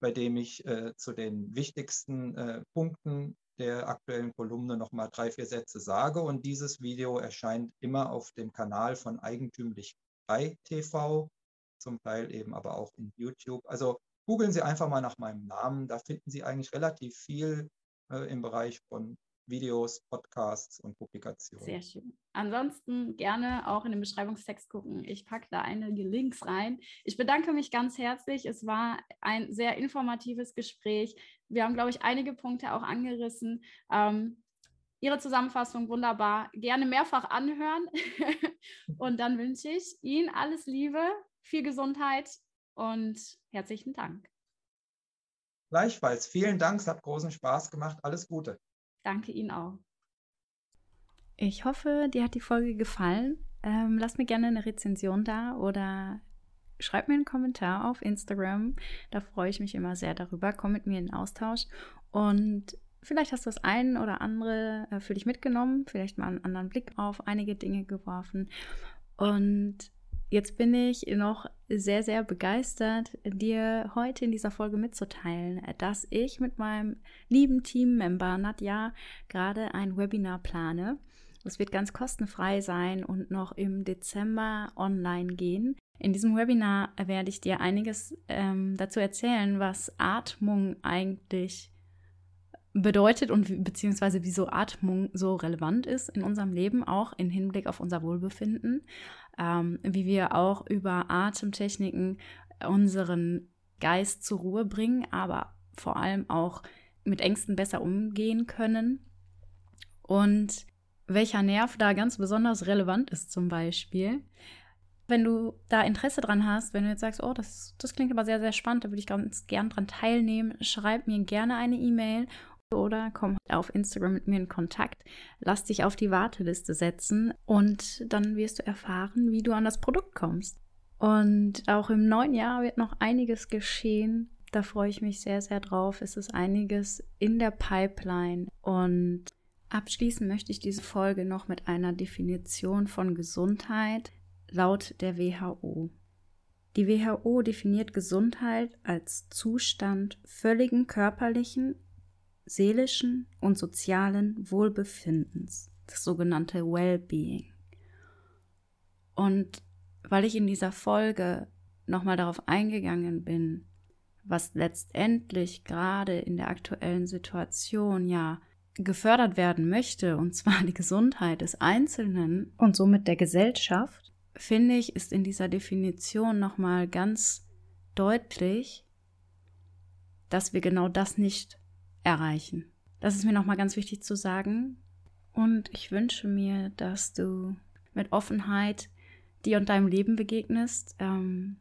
bei dem ich äh, zu den wichtigsten äh, Punkten der aktuellen Kolumne nochmal drei, vier Sätze sage. Und dieses Video erscheint immer auf dem Kanal von Eigentümlich bei TV, zum Teil eben aber auch in YouTube. Also googeln Sie einfach mal nach meinem Namen, da finden Sie eigentlich relativ viel äh, im Bereich von Videos, Podcasts und Publikationen. Sehr schön. Ansonsten gerne auch in den Beschreibungstext gucken. Ich packe da einige Links rein. Ich bedanke mich ganz herzlich. Es war ein sehr informatives Gespräch. Wir haben, glaube ich, einige Punkte auch angerissen. Ähm, Ihre Zusammenfassung wunderbar. Gerne mehrfach anhören. und dann wünsche ich Ihnen alles Liebe, viel Gesundheit und herzlichen Dank. Gleichfalls. Vielen Dank. Es hat großen Spaß gemacht. Alles Gute. Danke Ihnen auch. Ich hoffe, dir hat die Folge gefallen. Ähm, lass mir gerne eine Rezension da oder schreib mir einen Kommentar auf Instagram. Da freue ich mich immer sehr darüber. Komm mit mir in Austausch. Und vielleicht hast du das ein oder andere äh, für dich mitgenommen, vielleicht mal einen anderen Blick auf einige Dinge geworfen. Und Jetzt bin ich noch sehr, sehr begeistert, dir heute in dieser Folge mitzuteilen, dass ich mit meinem lieben Teammember Nadja gerade ein Webinar plane. Es wird ganz kostenfrei sein und noch im Dezember online gehen. In diesem Webinar werde ich dir einiges ähm, dazu erzählen, was Atmung eigentlich bedeutet und beziehungsweise wieso Atmung so relevant ist in unserem Leben, auch im Hinblick auf unser Wohlbefinden ähm, wie wir auch über Atemtechniken unseren Geist zur Ruhe bringen, aber vor allem auch mit Ängsten besser umgehen können. Und welcher Nerv da ganz besonders relevant ist zum Beispiel. Wenn du da Interesse dran hast, wenn du jetzt sagst, oh, das, das klingt aber sehr, sehr spannend, da würde ich ganz gern dran teilnehmen, schreib mir gerne eine E-Mail oder komm auf Instagram mit mir in Kontakt. Lass dich auf die Warteliste setzen und dann wirst du erfahren, wie du an das Produkt kommst. Und auch im neuen Jahr wird noch einiges geschehen. Da freue ich mich sehr, sehr drauf. Es ist einiges in der Pipeline. Und abschließen möchte ich diese Folge noch mit einer Definition von Gesundheit laut der WHO. Die WHO definiert Gesundheit als Zustand völligen körperlichen, seelischen und sozialen Wohlbefindens, das sogenannte Wellbeing. Und weil ich in dieser Folge nochmal darauf eingegangen bin, was letztendlich gerade in der aktuellen Situation ja gefördert werden möchte, und zwar die Gesundheit des Einzelnen und somit der Gesellschaft, finde ich, ist in dieser Definition nochmal ganz deutlich, dass wir genau das nicht erreichen. Das ist mir nochmal ganz wichtig zu sagen. Und ich wünsche mir, dass du mit Offenheit dir und deinem Leben begegnest, ähm,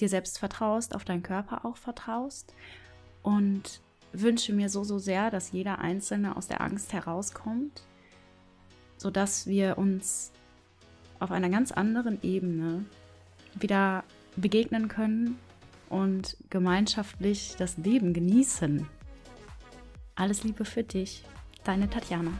dir selbst vertraust, auf deinen Körper auch vertraust und wünsche mir so, so sehr, dass jeder Einzelne aus der Angst herauskommt, sodass wir uns auf einer ganz anderen Ebene wieder begegnen können und gemeinschaftlich das Leben genießen. Alles Liebe für dich, deine Tatjana.